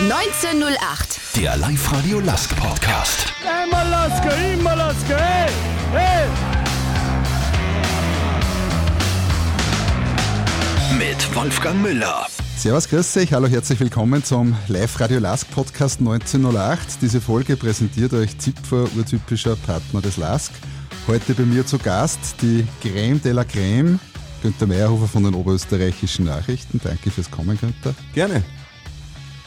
1908. Der Live-Radio Lask Podcast. Einmal Lasker, immer Lasker, hey, hey! Mit Wolfgang Müller. Servus, grüß euch, hallo, herzlich willkommen zum Live-Radio Lask Podcast 1908. Diese Folge präsentiert euch Zipfer, urtypischer Partner des Lask. Heute bei mir zu Gast die Creme de la Creme, Günter Meyerhofer von den Oberösterreichischen Nachrichten. Danke fürs Kommen, Günther. Gerne.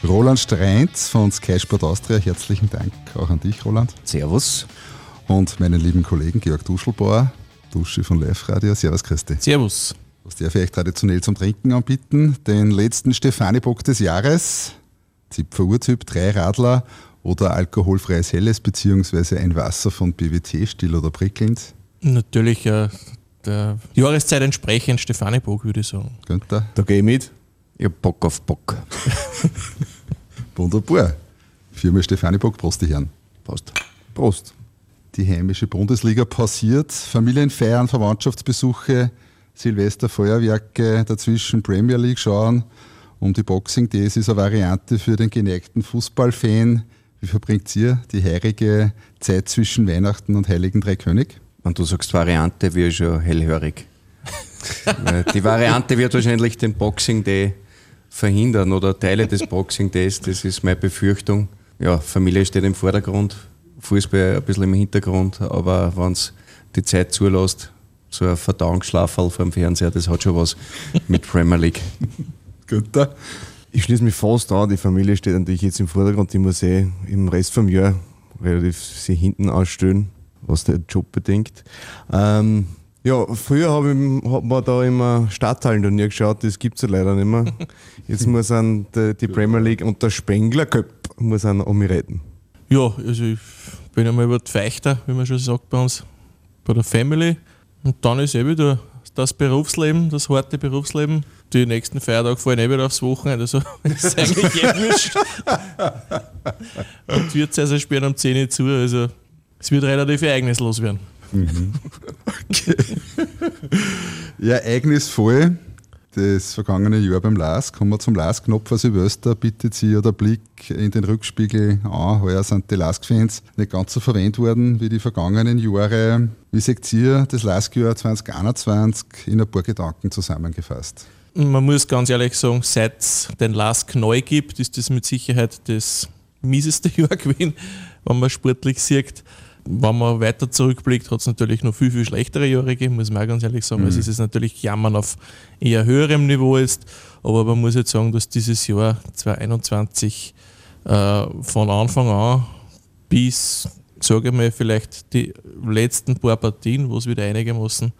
Roland Streintz von Sky Sport Austria, herzlichen Dank auch an dich, Roland. Servus. Und meinen lieben Kollegen Georg Duschelbauer, Dusche von Live Radio. Servus, Christi. Servus. Was darf ich euch traditionell zum Trinken anbieten? Den letzten Stefani-Bock des Jahres, Zipfer Urtyp, drei Radler oder alkoholfreies Helles beziehungsweise ein Wasser von BWT, still oder prickelnd. Natürlich äh, der Jahreszeit entsprechend Stefanie Bock, würde ich sagen. Günther, Da gehe ich mit. Ich hab Bock auf Bock. wunderbar. Viermal Stefani-Bock, Prost, die Herren. Passt. Prost. Die heimische Bundesliga passiert, Familienfeiern, Verwandtschaftsbesuche, Silvesterfeuerwerke, dazwischen Premier League schauen. Um die Boxing Days ist eine Variante für den geneigten Fußballfan. Wie verbringt ihr die heurige Zeit zwischen Weihnachten und Heiligen Drei König? Wenn du sagst Variante, wäre ich schon hellhörig. Die Variante wird wahrscheinlich den Boxing Day verhindern oder Teile des Boxing Days. Das ist meine Befürchtung. Ja, Familie steht im Vordergrund, Fußball ein bisschen im Hintergrund, aber wenn es die Zeit zulässt, so ein Verdauungsschlafall vor dem Fernseher, das hat schon was mit Premier League. Günther? Ich schließe mich fast an, die Familie steht natürlich jetzt im Vordergrund, die muss eh im Rest vom Jahr relativ sich hinten ausstellen, was der Job bedingt. Ähm, ja, früher hab ich, hat man da immer Stadthallen-Turnier geschaut, das gibt es ja leider nicht mehr. Jetzt muss an die, die Premier League und der Spengler Cup muss an um mich retten. Ja, also ich bin einmal über die Feichter, wie man schon sagt bei uns, bei der Family. Und dann ist eh wieder das Berufsleben, das harte Berufsleben. Die nächsten Feiertage fallen eh wieder aufs Wochenende, also ist eigentlich eh wurscht. Und wird also spielen um 10 Uhr zu, also es wird relativ ereignislos werden. Ja, ereignisvoll. Das vergangene Jahr beim LAS. Kommen wir zum LAS-Knopf Silvester. Bietet ja der Blick in den Rückspiegel an. Heuer sind die LASK-Fans nicht ganz so verwendet worden wie die vergangenen Jahre. Wie seht ihr das LASK-Jahr 2021 in ein paar Gedanken zusammengefasst? Man muss ganz ehrlich sagen, seit es den Lask neu gibt, ist das mit Sicherheit das mieseste Jahr gewesen, wenn man sportlich sieht. Wenn man weiter zurückblickt, hat es natürlich noch viel, viel schlechtere Jahre gegeben, muss man auch ganz ehrlich sagen. Also es ist natürlich Jammern auf eher höherem Niveau ist, aber man muss jetzt sagen, dass dieses Jahr 2021 äh, von Anfang an bis, sage ich mal, vielleicht die letzten paar Partien, wo es wieder einigermaßen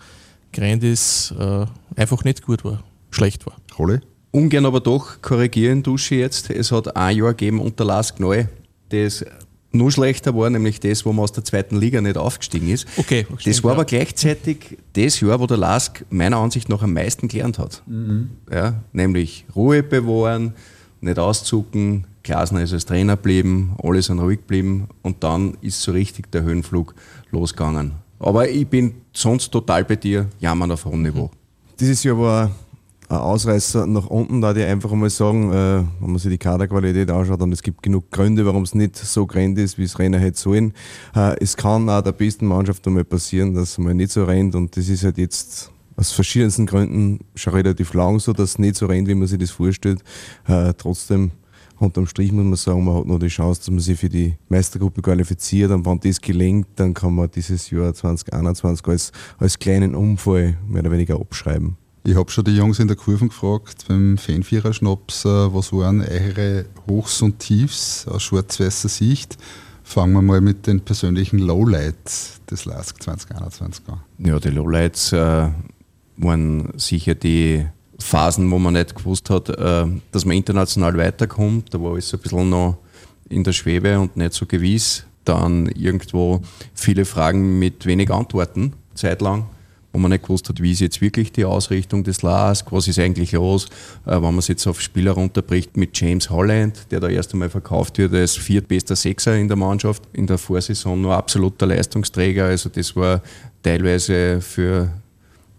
grand ist, äh, einfach nicht gut war, schlecht war. Rolli? Ungern aber doch korrigieren, Dusche jetzt. Es hat ein Jahr gegeben unter Lask Neu, das nur schlechter war, nämlich das, wo man aus der zweiten Liga nicht aufgestiegen ist. Okay, Das stimmt, war ja. aber gleichzeitig das Jahr, wo der Lask meiner Ansicht nach am meisten gelernt hat. Ja, nämlich Ruhe bewahren, nicht auszucken. Glasner ist als Trainer geblieben, alle sind ruhig geblieben und dann ist so richtig der Höhenflug losgegangen. Aber ich bin sonst total bei dir, jammern auf hohem Niveau. Dieses Jahr war Ausreißer nach unten, da ich einfach einmal sagen, äh, wenn man sich die Kaderqualität anschaut, und es gibt genug Gründe, warum es nicht so grand ist, wie es rennen hätte sollen. Äh, es kann auch der besten Mannschaft einmal passieren, dass mal nicht so rennt und das ist halt jetzt aus verschiedensten Gründen schon relativ lang so, dass es nicht so rennt, wie man sich das vorstellt. Äh, trotzdem Unterm Strich muss man sagen, man hat noch die Chance, dass man sich für die Meistergruppe qualifiziert. Und wenn das gelingt, dann kann man dieses Jahr 2021 als, als kleinen Unfall mehr oder weniger abschreiben. Ich habe schon die Jungs in der Kurve gefragt beim Fanvierer-Schnaps, äh, was waren eure Hochs und Tiefs aus schwarz-weißer Sicht? Fangen wir mal mit den persönlichen Lowlights des LASK 2021 an. Ja, die Lowlights äh, waren sicher die Phasen, wo man nicht gewusst hat, äh, dass man international weiterkommt. Da war alles ein bisschen noch in der Schwebe und nicht so gewiss. Dann irgendwo viele Fragen mit wenig Antworten, zeitlang, wo man nicht gewusst hat, wie ist jetzt wirklich die Ausrichtung des LASK, was ist eigentlich los, äh, wenn man es jetzt auf Spieler runterbricht mit James Holland, der da erst einmal verkauft wird als viertbester Sechser in der Mannschaft, in der Vorsaison nur absoluter Leistungsträger, also das war teilweise für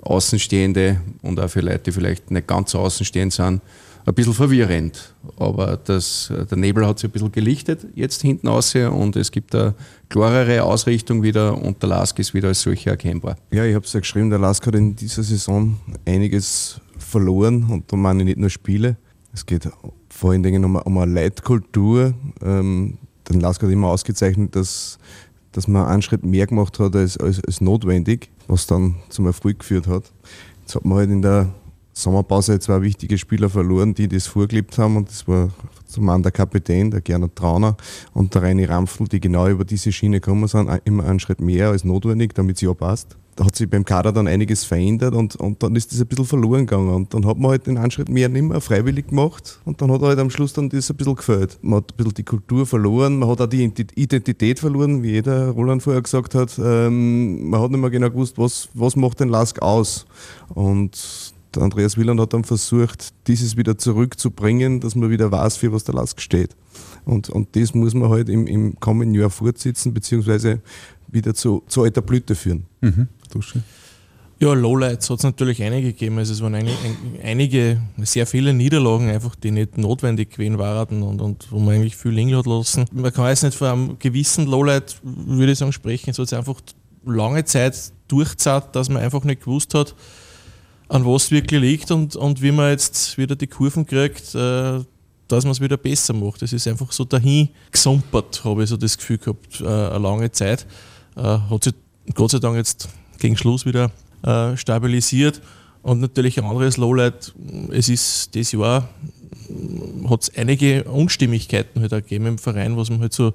Außenstehende und auch für Leute, die vielleicht nicht ganz außenstehend sind, ein bisschen verwirrend. Aber das, der Nebel hat sich ein bisschen gelichtet jetzt hinten raus und es gibt eine klarere Ausrichtung wieder und der Lask ist wieder als solcher erkennbar. Ja, ich habe es ja geschrieben, der Lask hat in dieser Saison einiges verloren und da meine ich nicht nur Spiele. Es geht vor allen Dingen um, um eine Leitkultur. Ähm, den Lask hat immer ausgezeichnet, dass, dass man einen Schritt mehr gemacht hat als, als, als notwendig, was dann zum Erfolg geführt hat. Jetzt hat man halt in der Sommerpause zwei wichtige Spieler verloren, die das vorgelebt haben. Und das war zum einen der Kapitän, der Gernot Trauner und der Reini Rampfel, die genau über diese Schiene gekommen sind, immer einen Schritt mehr als notwendig, damit es ja passt. Da hat sich beim Kader dann einiges verändert und, und dann ist das ein bisschen verloren gegangen. Und dann hat man halt den einen Schritt mehr nicht mehr freiwillig gemacht und dann hat halt am Schluss dann das ein bisschen gefällt. Man hat ein bisschen die Kultur verloren, man hat auch die Identität verloren, wie jeder Roland vorher gesagt hat. Ähm, man hat nicht mehr genau gewusst, was, was macht den Lask aus. Und Andreas Wieland hat dann versucht, dieses wieder zurückzubringen, dass man wieder weiß, für was der Lask steht. Und, und das muss man halt im, im kommenden Jahr fortsitzen, beziehungsweise wieder zu, zu alter Blüte führen. Mhm. Ja, Lowlights hat es natürlich einige gegeben. Also es waren ein, einige, sehr viele Niederlagen einfach, die nicht notwendig gewesen waren und, und wo man eigentlich viel liegen hat lassen. Man kann jetzt nicht von einem gewissen Lowlight, würde ich sagen, sprechen. Es hat sich einfach lange Zeit durchzahlt, dass man einfach nicht gewusst hat, an was wirklich liegt und, und wie man jetzt wieder die Kurven kriegt, äh, dass man es wieder besser macht. Es ist einfach so dahin gesumpert, habe ich so das Gefühl gehabt, äh, eine lange Zeit. Äh, hat sich Gott sei Dank jetzt gegen Schluss wieder äh, stabilisiert. Und natürlich ein anderes Lowlight, es ist das Jahr, hat es einige Unstimmigkeiten halt gegeben im Verein, was man halt so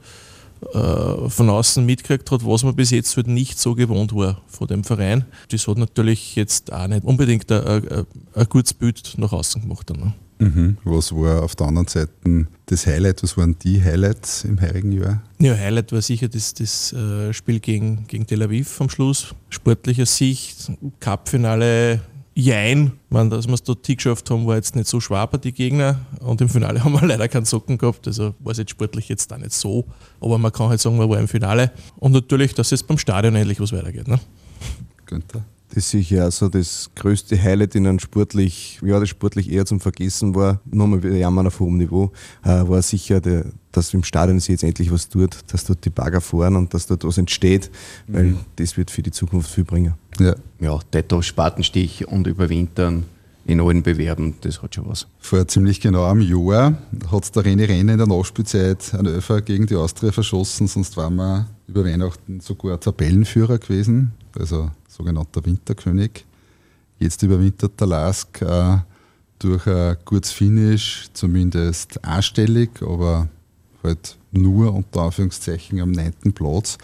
äh, von außen mitgekriegt hat, was man bis jetzt halt nicht so gewohnt war von dem Verein. Das hat natürlich jetzt auch nicht unbedingt ein, ein, gutes Bild nach außen gemacht. Ne? Mhm. Was war auf der anderen Seite das Highlight? Was waren die Highlights im heurigen Jahr? Ja, Highlight war sicher das, das äh, Spiel gegen, gegen Tel Aviv am Schluss. Sportlicher Sicht, Cup-Finale Jein, meine, dass wir es dort geschafft haben, war jetzt nicht so schwer bei die Gegner und im Finale haben wir leider keinen Socken gehabt, also war es jetzt sportlich jetzt da nicht so, aber man kann halt sagen, wir waren im Finale und natürlich, dass es beim Stadion endlich was weitergeht. Ne? Günther? Das ist sicher auch so das größte Highlight in einem sportlich, ja, das sportlich eher zum Vergessen war, nochmal wieder jammern auf hohem Niveau, äh, war sicher, der, dass im Stadion sich jetzt endlich was tut, dass dort die Bagger fahren und dass dort was entsteht, weil mhm. das wird für die Zukunft viel bringen. Ja, ja Tetto, Spatenstich und Überwintern in allen Bewerben, das hat schon was. Vor ziemlich genau einem Jahr hat der René Renner in der Nachspielzeit einen Öfer gegen die Austria verschossen, sonst waren wir über Weihnachten sogar Tabellenführer gewesen, also sogenannter Winterkönig. Jetzt überwintert der Lask äh, durch ein gutes Finish, zumindest einstellig, aber halt nur unter Anführungszeichen am neunten Platz.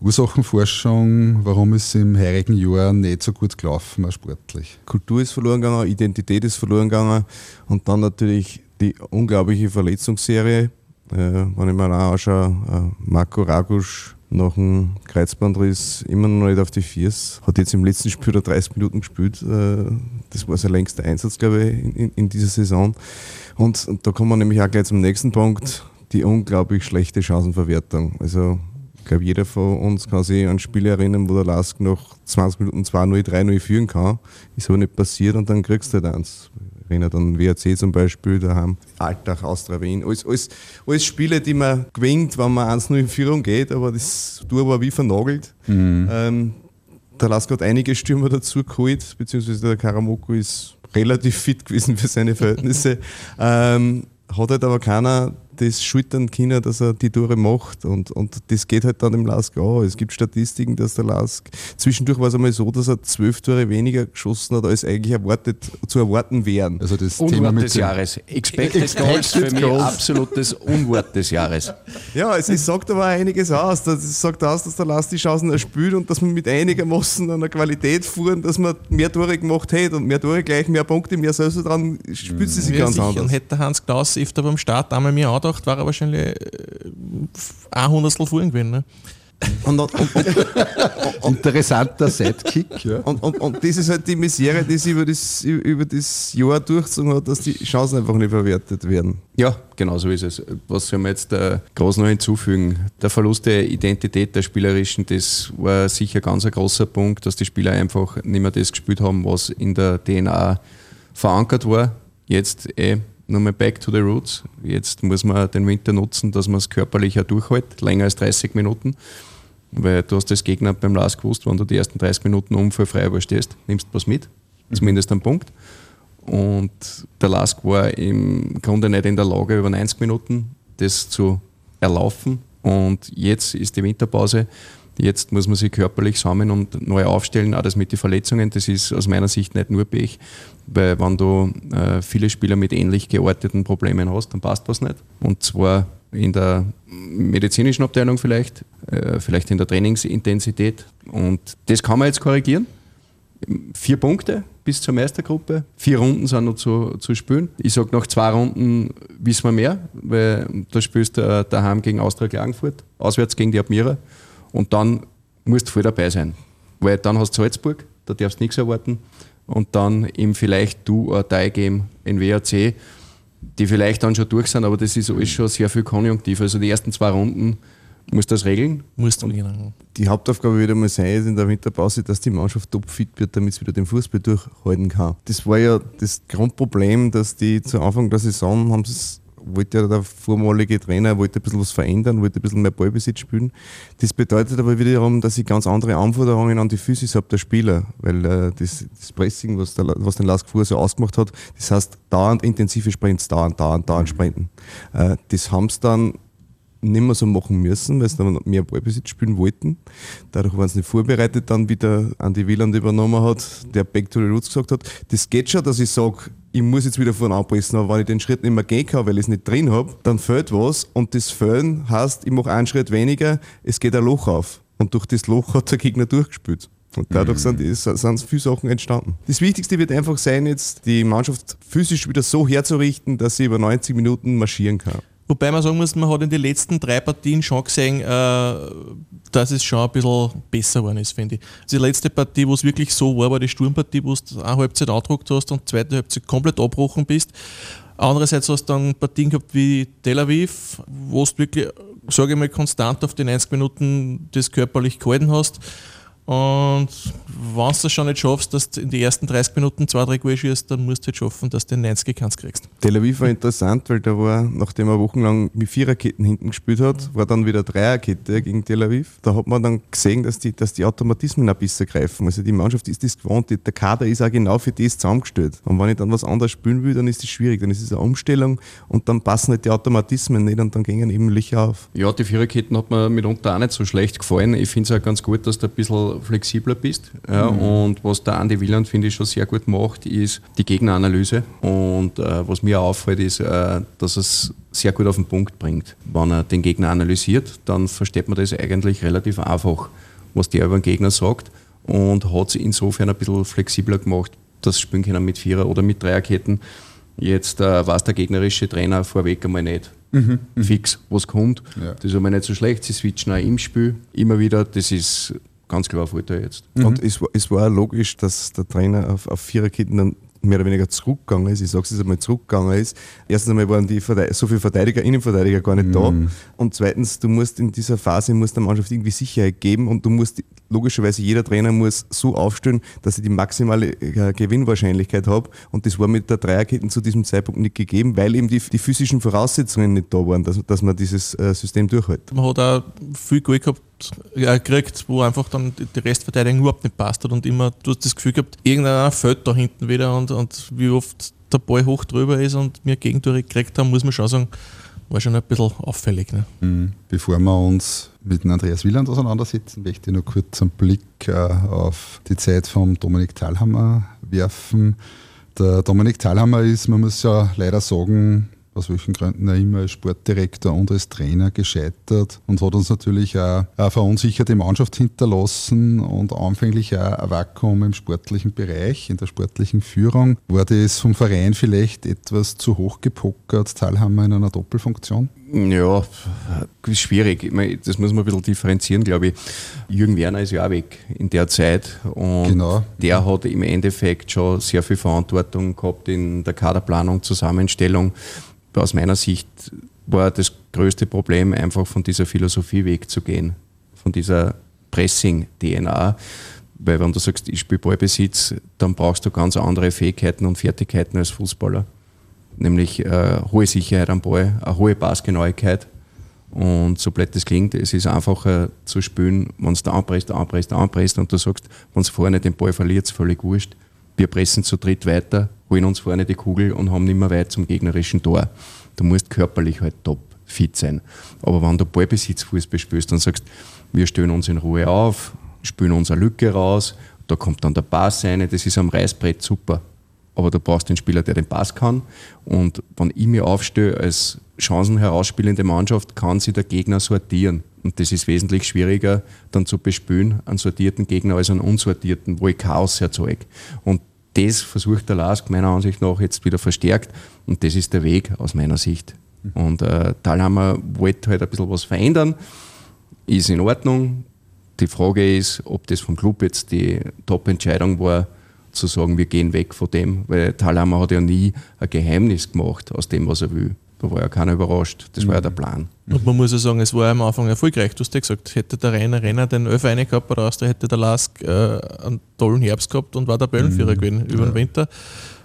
Ursachenforschung, warum ist es im heurigen Jahr nicht so gut gelaufen, auch sportlich? Kultur ist verloren gegangen, Identität ist verloren gegangen und dann natürlich die unglaubliche Verletzungsserie. Äh, wenn ich mir anschaue, äh, Marco Ragusch nach dem Kreuzbandriss immer noch nicht auf die Viers. Hat jetzt im letzten Spiel 30 Minuten gespielt. Äh, das war sein längster Einsatz, glaube ich, in, in dieser Saison. Und, und, da kommen wir nämlich auch gleich zum nächsten Punkt, die unglaublich schlechte Chancenverwertung. Also ich glaube, jeder von uns kann sich an Spiele erinnern, wo der Lask nach 20 Minuten 2-0, 3-0 führen kann. Ist aber nicht passiert und dann kriegst du halt eins erinnert an WRC zum Beispiel daheim, Alltag, Austria Wien. Alles, alles, alles Spiele, die man gewinnt, wenn man 1-0 in Führung geht, aber das Tour war wie vernagelt. Mhm. Ähm, der Lask hat einige Stürmer dazu geholt, beziehungsweise der Karamoko ist relativ fit gewesen für seine Verhältnisse. ähm, hat halt aber keiner das schultern können, dass er die Tore macht. Und, und das geht halt dann im Lask auch. Es gibt Statistiken, dass der Lask zwischendurch war es einmal so, dass er zwölf Tore weniger geschossen hat, als eigentlich erwartet, zu erwarten wären. Also das Unwort Thema des Jahres. Expected Goals für mich absolutes Unwort des Jahres. Ja, es, es sagt aber einiges aus. Es sagt aus, dass der Lask die Chancen erspült und dass man mit einigermaßen an der Qualität fuhren, dass man mehr Tore gemacht hätte und mehr Tore gleich mehr Punkte, mehr selbst dran spürt sie sich ganz sicher. anders. Und hätte Hans Klaus öfter beim Start einmal mehr angedacht, war er wahrscheinlich äh, ein Hundertstel vorhin gewesen. Ne? Und, und, und, Interessanter Sidekick. Ja. Und, und, das ist halt die Misere, die sich über das, über das Jahr durchgezogen hat, dass die Chancen einfach nicht verwertet werden. Ja, genau so ist es. Was soll man jetzt äh, groß noch hinzufügen? Der Verlust der Identität der Spielerischen, das war sicher ganz ein großer Punkt, dass die Spieler einfach nicht mehr das gespielt haben, was in der DNA verankert war jetzt eh nochmal back to the roots. Jetzt muss man den Winter nutzen, dass man es körperlich auch durchhält, länger als 30 Minuten. Weil du hast das Gegner beim Last gewusst, wenn du die ersten 30 Minuten unfallfrei überstehst, nimmst du was mit, zumindest einen Punkt. Und der Lask war im Grunde nicht in der Lage, über 90 Minuten das zu erlaufen. Und jetzt ist die Winterpause. Jetzt muss man sich körperlich sammeln und neu aufstellen. Auch das mit den Verletzungen, das ist aus meiner Sicht nicht nur Pech, weil wenn du äh, viele Spieler mit ähnlich gearteten Problemen hast, dann passt was nicht. Und zwar in der medizinischen Abteilung vielleicht, äh, vielleicht in der Trainingsintensität. Und das kann man jetzt korrigieren. Vier Punkte bis zur Meistergruppe. Vier Runden sind noch zu, zu spielen. Ich sage, nach zwei Runden wissen wir mehr, weil da spielst du daheim gegen Austria Klagenfurt, auswärts gegen die Admira und dann musst du voll dabei sein. Weil dann hast du Salzburg, da darfst du nichts erwarten und dann eben vielleicht du ein Teil geben in WAC, die vielleicht dann schon durch sind, aber das ist alles schon sehr viel konjunktiv. Also die ersten zwei Runden musst du das regeln. Musst du genau. Die Hauptaufgabe wieder mal sein ist in der Winterpause, dass die Mannschaft topfit wird, damit sie wieder den Fußball durchhalten kann. Das war ja das Grundproblem, dass die zu Anfang der Saison haben sie wollte ja der vormalige Trainer wollte ein bisschen was verändern, wollte ein bisschen mehr Ballbesitz spielen. Das bedeutet aber wiederum, dass ich ganz andere Anforderungen an die Physis habe der Spieler, weil äh, das, das, Pressing, was, der, was den Lask vorher so ausgemacht hat, das heißt dauernd intensive Sprints, dauernd, dauernd, dauernd Sprinten. Äh, das haben sie dann nicht mehr so machen müssen, weil sie dann mehr Ballbesitz spielen wollten. Dadurch waren sie nicht vorbereitet, dann wieder Andy Wieland übernommen hat, der Back to the Roots gesagt hat. Das geht schon, dass ich sage, ich muss jetzt wieder vorne anpressen, aber wenn ich den Schritt nicht mehr gehen kann, weil ich es nicht drin habe, dann fällt was und das Fällen heißt, ich mache einen Schritt weniger, es geht ein Loch auf. Und durch das Loch hat der Gegner durchgespielt. Und dadurch mhm. sind, sind viele Sachen entstanden. Das Wichtigste wird einfach sein, jetzt die Mannschaft physisch wieder so herzurichten, dass sie über 90 Minuten marschieren kann. Wobei man sagen muss, man hat in den letzten drei Partien schon gesehen, äh, dass es schon ein bisschen besser geworden ist, finde ich. Die letzte Partie, wo es wirklich so war, war die Sturmpartie, wo du eine Halbzeit angedruckt hast und zweite Halbzeit komplett abbrochen bist. Andererseits hast du dann Partien gehabt wie Tel Aviv, wo du wirklich, sage ich mal, konstant auf die 90 Minuten das körperlich gehalten hast. Und wenn du es schon nicht schaffst, dass du in die ersten 30 Minuten zwei, drei Goal schießt, dann musst du halt schaffen, dass du den 90 kannst kriegst. Tel Aviv war interessant, weil da war, nachdem er wochenlang mit Viererketten hinten gespielt hat, war dann wieder Dreierkette gegen Tel Aviv. Da hat man dann gesehen, dass die, dass die Automatismen ein bisschen greifen. Also die Mannschaft ist das gewohnt, der Kader ist auch genau für das zusammengestellt. Und wenn ich dann was anderes spielen will, dann ist das schwierig. Dann ist es eine Umstellung und dann passen halt die Automatismen nicht und dann gehen eben Lichter auf. Ja, die Viererketten hat mir mitunter auch nicht so schlecht gefallen. Ich finde es auch ganz gut, dass du ein bisschen flexibler bist. Ja, mhm. Und was der Andi Wieland, finde ich, schon sehr gut macht, ist die Gegneranalyse. Und äh, was mir auffällt, ist, äh, dass es sehr gut auf den Punkt bringt. Wenn er den Gegner analysiert, dann versteht man das eigentlich relativ einfach, was der über den Gegner sagt. Und hat es insofern ein bisschen flexibler gemacht, das spielen können mit Vierer- oder mit Dreierketten. Jetzt äh, weiß der gegnerische Trainer vorweg einmal nicht mhm, fix, was kommt. Ja. Das ist aber nicht so schlecht. Sie switchen auch im Spiel immer wieder. Das ist ganz klar Vorteil jetzt. Mhm. Und es, es war logisch, dass der Trainer auf, auf Viererketten dann mehr oder weniger zurückgegangen ist. Ich sage es jetzt einmal zurückgegangen ist. Erstens einmal waren die so viele Verteidiger, Innenverteidiger gar nicht mhm. da. Und zweitens, du musst in dieser Phase musst der Mannschaft irgendwie Sicherheit geben und du musst logischerweise jeder Trainer muss so aufstellen, dass ich die maximale äh, Gewinnwahrscheinlichkeit habe. Und das war mit der Dreierkette zu diesem Zeitpunkt nicht gegeben, weil eben die, die physischen Voraussetzungen nicht da waren, dass, dass man dieses äh, System durchhält. Man hat auch viel Goal gehabt, äh, gekriegt, wo einfach dann die Restverteidigung überhaupt nicht passt hat und immer du hast das Gefühl gehabt, irgendeiner fällt da hinten wieder und, und wie oft der Ball hoch drüber ist und wir Gegentore gekriegt haben, muss man schon sagen, war schon ein bisschen auffällig. Ne? Mhm. Bevor wir uns mit Andreas Wieland auseinandersetzen, möchte ich noch kurz einen Blick äh, auf die Zeit von Dominik Thalhammer werfen. Der Dominik Thalhammer ist, man muss ja leider sagen, aus welchen Gründen er immer als Sportdirektor und als Trainer gescheitert und hat uns natürlich auch eine verunsicherte Mannschaft hinterlassen und anfänglich auch ein Vakuum im sportlichen Bereich, in der sportlichen Führung. War das vom Verein vielleicht etwas zu hoch gepokert, Teilhammer in einer Doppelfunktion? Ja, schwierig. das muss man ein bisschen differenzieren, glaube ich. Jürgen Werner ist ja auch weg in der Zeit und genau. der hat im Endeffekt schon sehr viel Verantwortung gehabt in der Kaderplanung, Zusammenstellung aus meiner Sicht war das größte Problem, einfach von dieser Philosophie wegzugehen, von dieser Pressing-DNA. Weil wenn du sagst, ich spiele Ballbesitz, dann brauchst du ganz andere Fähigkeiten und Fertigkeiten als Fußballer. nämlich äh, hohe Sicherheit am Ball, eine hohe Passgenauigkeit. Und so blöd das klingt, es ist einfacher zu spielen, wenn du anpresst, anpresst, anpresst und du sagst, wenn es vorne den Ball verliert, ist völlig wurscht. Wir pressen zu dritt weiter, holen uns vorne die Kugel und haben nicht mehr weit zum gegnerischen Tor. Du musst körperlich halt top fit sein. Aber wenn du Ballbesitzfußball spielst und sagst, wir stellen uns in Ruhe auf, spielen unsere Lücke raus, da kommt dann der Pass rein, das ist am Reißbrett super. Aber du brauchst den Spieler, der den Pass kann. Und wenn ich mich aufstehe als Chancen herausspielende Mannschaft, kann sich der Gegner sortieren. Und das ist wesentlich schwieriger dann zu bespielen, einen sortierten Gegner als einen unsortierten, wo ich Chaos erzeuge. Und das versucht der Lask meiner Ansicht nach jetzt wieder verstärkt. Und das ist der Weg aus meiner Sicht. Und äh, Thalhammer wollte halt ein bisschen was verändern. Ist in Ordnung. Die Frage ist, ob das vom Club jetzt die Top-Entscheidung war, zu sagen, wir gehen weg von dem, weil Thalhammer hat ja nie ein Geheimnis gemacht aus dem, was er will. Da war ja keiner überrascht. Das war ja der Plan. Und man muss ja sagen, es war am Anfang erfolgreich. Du hast ja gesagt, hätte der Rainer Renner den eine gehabt oder aus, der hätte der Lask äh, einen tollen Herbst gehabt und war der Böllenführer gewesen über den Winter.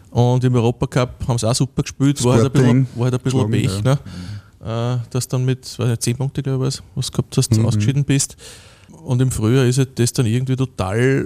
Und im Europacup haben sie auch super gespielt, war halt ein bisschen, war halt ein bisschen Sporting, Pech, ne? Äh, dass dann mit weiß nicht, 10 Punkte, glaube ich, was du gehabt hast, ausgeschieden bist. Und im Frühjahr ist halt das dann irgendwie total,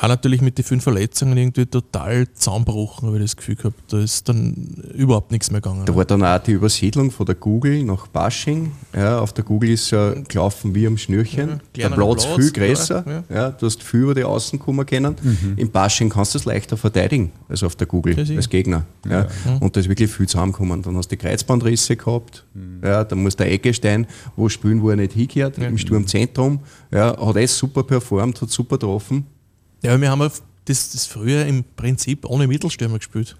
auch natürlich mit den fünf Verletzungen, irgendwie total zusammenbrochen, habe ich das Gefühl gehabt. Da ist dann überhaupt nichts mehr gegangen. Da war dann auch die Übersiedlung von der Google nach Bashing. Ja, auf der Google ist ja gelaufen wie am Schnürchen. Ja, der kleinerer Platz Platz, viel größer. ja, Ja, du hast viel über die Außen kommen können. Im Bashing kannst du es leichter verteidigen als auf der Google, als Gegner. Ja. Und da ist wirklich viel zusammengekommen. Dann hast du die Kreuzbandrisse gehabt. Ja, dann muss der Eckestein wo spielen, wo er nicht hingehört, im Sturmzentrum. Ja, hat alles super performt, hat super getroffen. Ja, wir haben das, das früher im Prinzip ohne Mittelstürmer gespielt.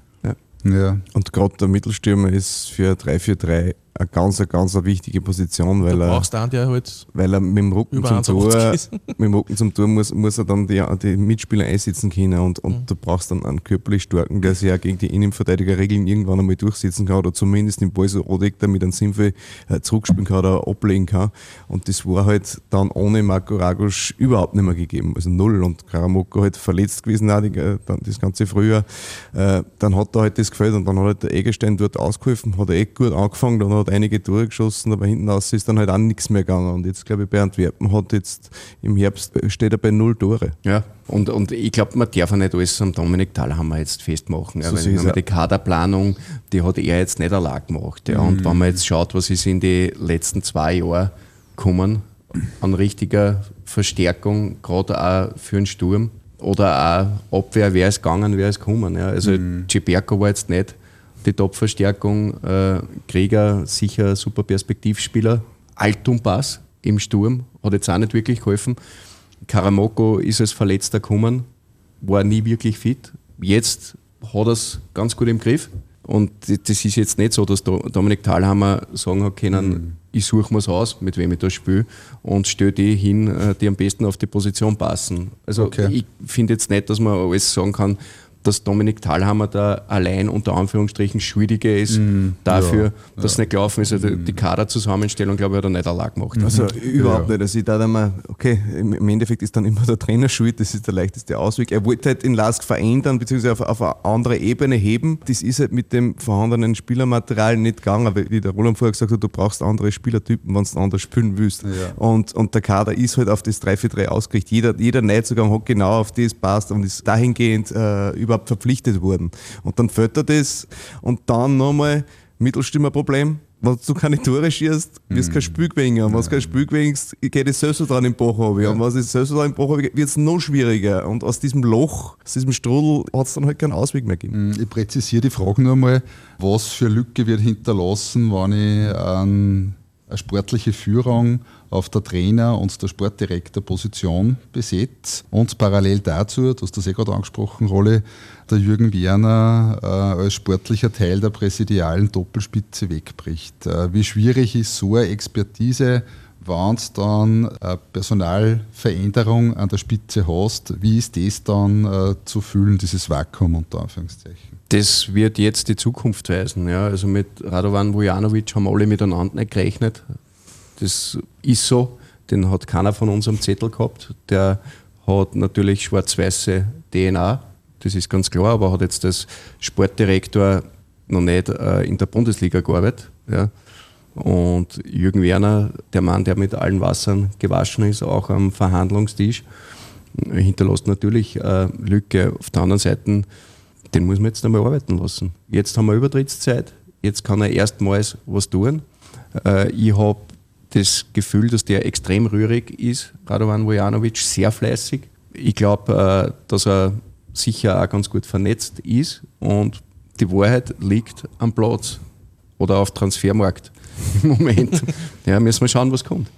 Ja. Und gerade der Mittelstürmer ist für 3-4-3 eine ganz, eine ganz eine wichtige Position, Du weil er, brauchst einen, der halt weil er mit dem Rücken zum Tor, 1,80 ist. mit dem Rücken zum Tor muss, muss er dann die, die Mitspieler einsetzen können und, und Mhm. du brauchst dann einen körperlich starken, der sich auch gegen die Innenverteidigerregeln irgendwann einmal durchsetzen kann oder zumindest den Ball so rodegt, damit einen Sinnvoll äh, zurückspielen kann oder ablegen kann. Und das war halt dann ohne Marco Ragusch überhaupt nicht mehr gegeben, also null. Und Karamoko halt verletzt gewesen, auch die, äh, dann das ganze Frühjahr. Äh, dann hat er halt das gefällt und dann hat halt der Eggestein dort ausgeholfen, hat er echt gut angefangen, dann hat er einige Tore geschossen, aber hinten raus ist dann halt auch nichts mehr gegangen. Und jetzt glaube ich, bei Antwerpen hat jetzt im Herbst steht er bei null Tore. Ja, und, und ich glaube, man darf auch nicht alles am Dominik Thalhammer jetzt festmachen. Ja, So weil man auch. die Kaderplanung, die hat er jetzt nicht allein gemacht. Ja. Und wenn man jetzt schaut, was ist in die letzten zwei Jahren gekommen, an richtiger Verstärkung, gerade auch für den Sturm oder auch Abwehr, wer ist gegangen, wer ist gekommen. Ja. Also mhm. war jetzt nicht die Top-Verstärkung, äh, Krieger sicher super Perspektivspieler, Altumpass im Sturm, hat jetzt auch nicht wirklich geholfen. Karamoko ist als Verletzter gekommen, war nie wirklich fit. Jetzt hat er es ganz gut im Griff. Und das ist jetzt nicht so, dass Do- Dominik Thalhammer sagen hat können, ich suche mir's aus, mit wem ich da spiele und stelle die hin, äh, die am besten auf die Position passen. Also Okay. ich finde jetzt nicht, dass man alles sagen kann, dass Dominik Thalhammer da allein unter Anführungsstrichen Schuldige ist dafür, dass es nicht gelaufen ist. Also die Kaderzusammenstellung, glaube ich, hat er nicht allein gemacht. Also überhaupt nicht. Also ich dachte immer, okay, im Endeffekt ist dann immer der Trainer schuld, das ist der leichteste Ausweg. Er wollte halt den Lask verändern, beziehungsweise auf, auf eine andere Ebene heben. Das ist halt mit dem vorhandenen Spielermaterial nicht gegangen, weil wie der Roland vorher gesagt hat, du brauchst andere Spielertypen, wenn du anders spielen willst. Und, und der Kader ist halt auf das 3-4-3 ausgerichtet. Jeder, jeder Neuzugang hat genau auf das passt und ist dahingehend äh, überhaupt verpflichtet worden. Und dann fällt er das und dann nochmal Mittelstürmerproblem. Wenn du keine Tore schießt, wirst du kein Spiel gewinnen. Und wenn du kein Spiel gewinnst, geht das selbst dran im Bach runter. Und wenn es selbst dran im Bach runter wird es noch schwieriger. Und aus diesem Loch, aus diesem Strudel, hat es dann halt keinen Ausweg mehr gegeben. Ich präzisiere die Frage nur mal, was für Lücke wird hinterlassen, wenn ich ein, eine sportliche Führung auf der Trainer- und der Sportdirektor-Position besetze und parallel dazu, du hast das eh gerade angesprochen, Rolle, der Jürgen Werner äh, als sportlicher Teil der präsidialen Doppelspitze wegbricht. Äh, wie schwierig ist so eine Expertise, wenn du dann eine Personalveränderung an der Spitze hast, wie ist das dann äh, zu füllen, dieses Vakuum unter Anführungszeichen? Das wird jetzt die Zukunft weisen. Ja. Also mit Radovan Vujanovic haben alle miteinander nicht gerechnet. Das ist so. Den hat keiner von uns am Zettel gehabt. Der hat natürlich schwarz-weiße DNA, das ist ganz klar, aber hat jetzt als Sportdirektor noch nicht äh, in der Bundesliga gearbeitet. Ja. Und Jürgen Werner, der Mann, der mit allen Wassern gewaschen ist, auch am Verhandlungstisch, hinterlässt natürlich äh, Lücke. Auf der anderen Seite, den muss man jetzt einmal arbeiten lassen. Jetzt haben wir Übertrittszeit, jetzt kann er erstmals was tun. Äh, ich habe das Gefühl, dass der extrem rührig ist, Radovan Vojanovic, sehr fleißig. Ich glaube, äh, dass er sicher auch ganz gut vernetzt ist und die Wahrheit liegt am Platz oder auf Transfermarkt im Moment. ja, müssen wir schauen, was kommt.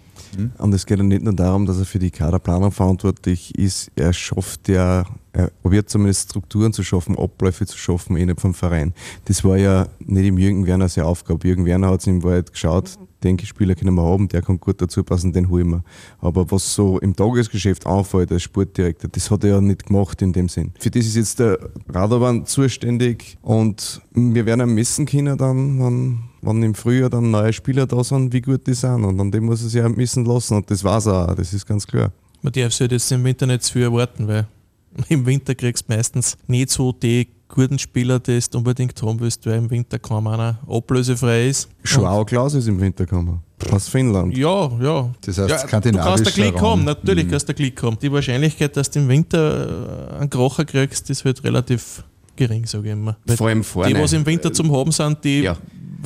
Und es geht ja nicht nur darum, dass er für die Kaderplanung verantwortlich ist, er schafft ja, er probiert zumindest Strukturen zu schaffen, Abläufe zu schaffen innerhalb vom Verein. Das war ja nicht im Jürgen Werner seine Aufgabe. Jürgen Werner hat es im Wald geschaut, denke Spieler können wir haben, der kann gut dazu passen, den holen wir. Aber was so im Tagesgeschäft anfällt als Sportdirektor, das hat er ja nicht gemacht in dem Sinn. Für das ist jetzt der Radovan zuständig und wir werden am messen können dann, wenn, wenn im Frühjahr dann neue Spieler da sind, wie gut die sind. Und an dem muss er sich auch messen lassen und das er auch, das ist ganz klar. Man darf sich jetzt im Winter nicht zu viel erwarten, weil im Winter kriegst du meistens nicht so die guten Spieler, die du unbedingt haben willst, weil im Winter kaum einer ablösefrei ist. Schwau Klaus ist im Winter gekommen. Aus Finnland. Ja, ja. Das heißt, ja, du skandinavischer kannst Glück Raum. haben, natürlich kannst du Glück haben. Die Wahrscheinlichkeit, dass du im Winter äh, einen Krocher kriegst, ist halt relativ gering, sage ich immer. Weil Vor allem vorne. Die, was im Winter zum Haben sind, die Ja.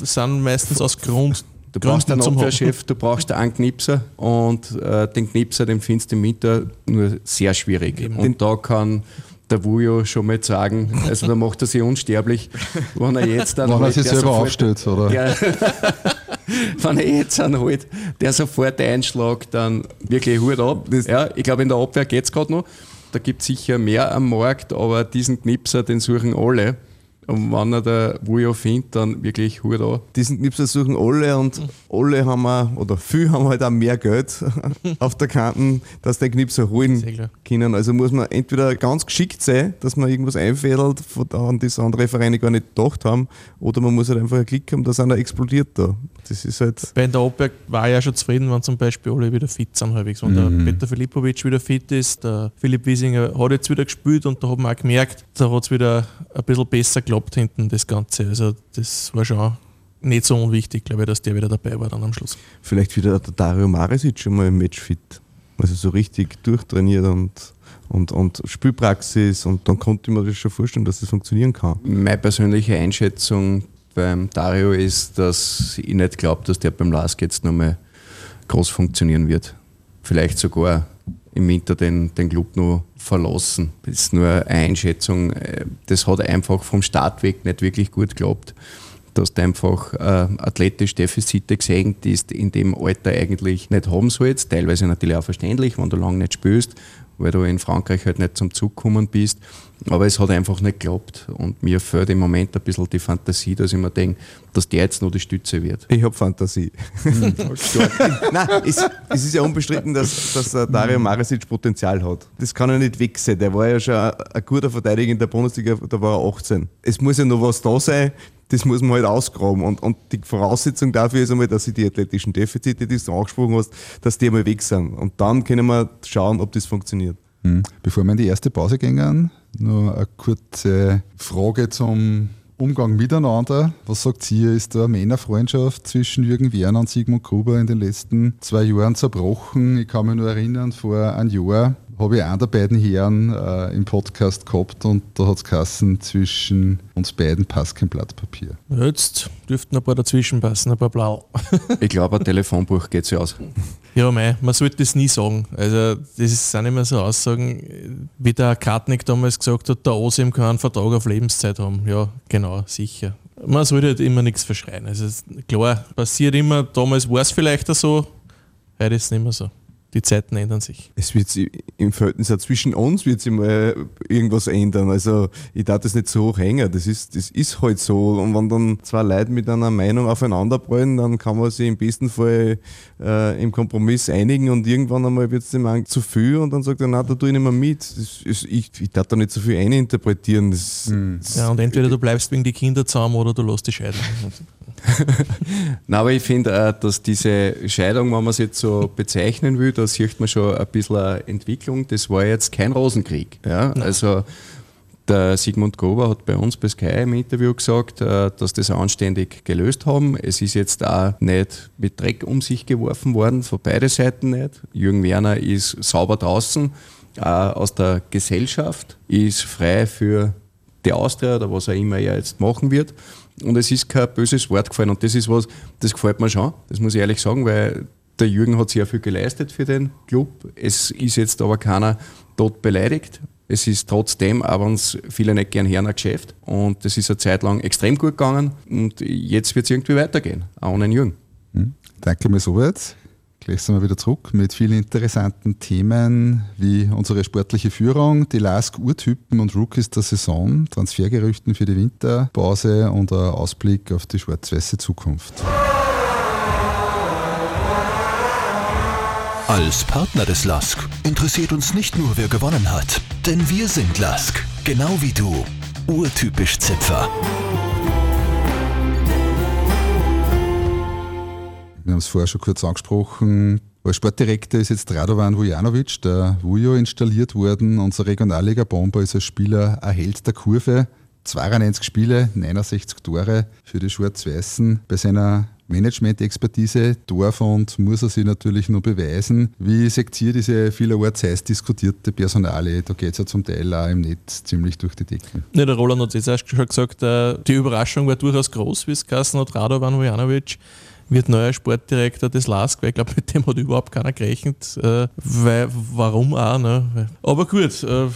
sind meistens aus Grund. Du brauchst einen Abwehrchef, du brauchst einen Knipser und äh, den Knipser, den findest du im Winter nur sehr schwierig. Und da kann der Wujo schon mal sagen, also da macht er sich unsterblich, wenn er jetzt dann Wenn er halt sich der selber sofort- aufstellt, oder? Ja, wenn er jetzt dann halt der sofort einschlägt, dann wirklich Hut ab. Ja, ich glaube, in der Abwehr geht es gerade noch. Da gibt es sicher mehr am Markt, aber diesen Knipser, den suchen alle. Und wenn er der Wujo findet, dann wirklich Hut ab. Diesen Knipser suchen alle und alle haben wir, oder viele haben halt auch mehr Geld auf der Kante, dass den Knipser holen können. Also muss man entweder ganz geschickt sein, dass man irgendwas einfädelt, von da an das andere Vereine gar nicht gedacht haben, oder man muss halt einfach einen Klick haben, dass einer explodiert da. Das ist halt. Bei in der Abwehr war ich ja schon zufrieden, wenn zum Beispiel alle wieder fit sind halbwegs. Wenn der Peter Filipovic wieder fit ist, der Philipp Wiesinger hat jetzt wieder gespielt und da hat man auch gemerkt, da hat es wieder ein bisschen besser geklappt hinten, das Ganze. Also das war schon nicht so unwichtig, glaube ich, dass der wieder dabei war dann am Schluss. Vielleicht wieder der Dario Maresic schon mal im Match fit. Also so richtig durchtrainiert und, und, und Spielpraxis und dann konnte ich mir das schon vorstellen, dass das funktionieren kann. Meine persönliche Einschätzung beim Dario ist, dass ich nicht glaube, dass der beim LASK jetzt nochmal groß funktionieren wird. Vielleicht sogar im Winter den, den Club noch verlassen. Das ist nur eine Einschätzung. Äh, Das hat einfach vom Startweg nicht wirklich gut geklappt. Dass du einfach äh, athletisch Defizite gesehen, die du in dem Alter eigentlich nicht haben sollst. Teilweise natürlich auch verständlich, wenn du lange nicht spielst, weil du in Frankreich halt nicht zum Zug gekommen bist. Aber es hat einfach nicht geklappt. Und mir fehlt im Moment ein bisschen die Fantasie, dass ich mir denke, dass der jetzt noch die Stütze wird. Ich habe Fantasie. Nein, es, es ist ja unbestritten, dass, dass äh, Dario Maresic Potenzial hat. Das kann er nicht wegsehen. Der war ja schon ein, ein guter Verteidiger in der Bundesliga, da war er 18. Es muss ja noch was da sein, das muss man halt ausgraben. Und, und die Voraussetzung dafür ist einmal, dass sie die athletischen Defizite, die du angesprochen hast, dass die einmal weg sind. Und dann können wir schauen, ob das funktioniert. Hm. Bevor wir in die erste Pause gehen, nur eine kurze Frage zum Umgang miteinander. Was sagt ihr, ist da Männerfreundschaft zwischen Jürgen Werner und Sigmund Gruber in den letzten zwei Jahren zerbrochen? Ich kann mich nur erinnern, vor einem Jahr habe ich einen der beiden Herren äh, im Podcast gehabt und da hat es geheißen, zwischen uns beiden passt kein Blatt Papier. Jetzt dürften ein paar dazwischen passen, ein paar blau. Ich glaube, ein Telefonbuch geht sich aus. Ja, mei, man sollte das nie sagen. Also, das sind immer so Aussagen, wie der Kartnick damals gesagt hat, der Osim kann einen Vertrag auf Lebenszeit haben. Ja, genau, sicher. Man sollte halt immer nichts verschreien. Also, es ist klar, passiert immer, damals war es vielleicht so, heute ist es nicht mehr so. Die Zeiten ändern sich. Es wird sich im Verhältnis auch zwischen uns wird sich mal irgendwas ändern. Also ich darf das nicht so hoch hängen. Das ist, das ist halt so. Und wenn dann zwei Leute mit einer Meinung aufeinanderprallen, dann kann man sich im besten Fall äh, im Kompromiss einigen und irgendwann einmal wird es dem einen zu viel und dann sagt er, nein, da tue ich nicht mehr mit. Das ist, ich, ich darf da nicht so viel eininterpretieren. Das, das, Ja, und entweder du bleibst wegen die Kinder zusammen oder du lässt die scheiden. Nein, aber ich finde, äh, dass diese Scheidung, wenn man es jetzt so bezeichnen will, da sieht man schon ein bisschen eine Entwicklung. Das war jetzt kein Rosenkrieg. Ja? Also Der Sigmund Gruber hat bei uns bei Sky im Interview gesagt, äh, dass das anständig gelöst haben. Es ist jetzt auch nicht mit Dreck um sich geworfen worden, von beiden Seiten nicht. Jürgen Werner ist sauber draußen aus der Gesellschaft, ist frei für die Austria oder was auch immer er jetzt machen wird. Und es ist kein böses Wort gefallen. Und das ist was, das gefällt mir schon, das muss ich ehrlich sagen, weil der Jürgen hat sehr viel geleistet für den Club. Es ist jetzt aber keiner dort beleidigt. Es ist trotzdem, wenn es viele nicht gern hören, ein Geschäft. Und das ist eine Zeit lang extrem gut gegangen. Und jetzt wird es irgendwie weitergehen, auch ohne Jürgen. Hm. Danke mir soweit. Gleich sind wir wieder zurück mit vielen interessanten Themen wie unsere sportliche Führung, die Lask-Urtypen und Rookies der Saison, Transfergerüchten für die Winterpause und ein Ausblick auf die schwarz-weiße Zukunft. Als Partner des LASK interessiert uns nicht nur, wer gewonnen hat, denn wir sind LASK, genau wie du, urtypisch Zipfer. Wir haben es vorher schon kurz angesprochen. Als Sportdirektor ist jetzt Radovan Vujanovic, der Vujo, installiert worden. Unser Regionalliga-Bomber ist als Spieler ein Held der Kurve. 92 Spiele, 69 Tore für die Schwarz-Weißen. Bei seiner Management-Expertise darf und muss er sich natürlich nur beweisen. Wie seht ihr diese vielerorts heiß diskutierte Personale? Da geht es ja zum Teil auch im Netz ziemlich durch die Decken. Ja, der Roland hat jetzt schon gesagt, äh, die Überraschung war durchaus groß, wie es geheißen hat, Radovan Vujanovic wird neuer Sportdirektor des LASK, weil ich glaube, mit dem hat überhaupt keiner gerechnet. Äh, weil, warum auch? Ne? Aber gut, äh,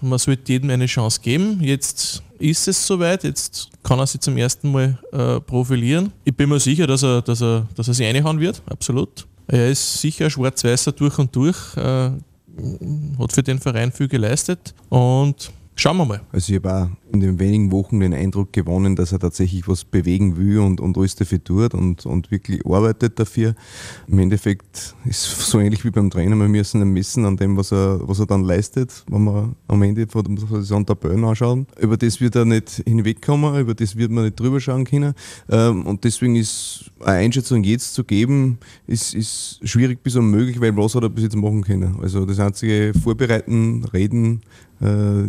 man sollte jedem eine Chance geben. Jetzt ist es soweit, jetzt kann er sich zum ersten Mal äh, profilieren. Ich bin mir sicher, dass er, dass er, dass er sich reinhauen wird, absolut. Er ist sicher schwarz-weißer durch und durch, äh, hat für den Verein viel geleistet und Schauen wir mal. Also ich habe auch in den wenigen Wochen den Eindruck gewonnen, dass er tatsächlich was bewegen will und, und alles dafür tut und, und wirklich arbeitet dafür. Im Endeffekt ist es so ähnlich wie beim Trainer, wir müssen ihn messen an dem, was er, was er dann leistet, wenn wir am Ende von der Saison Tabellen anschauen. Über das wird er nicht hinwegkommen, über das wird man nicht drüber schauen können. Ähm, und deswegen ist eine Einschätzung jetzt zu geben, ist, ist schwierig bis unmöglich, weil was hat er bis jetzt machen können. Also das einzige Vorbereiten, Reden,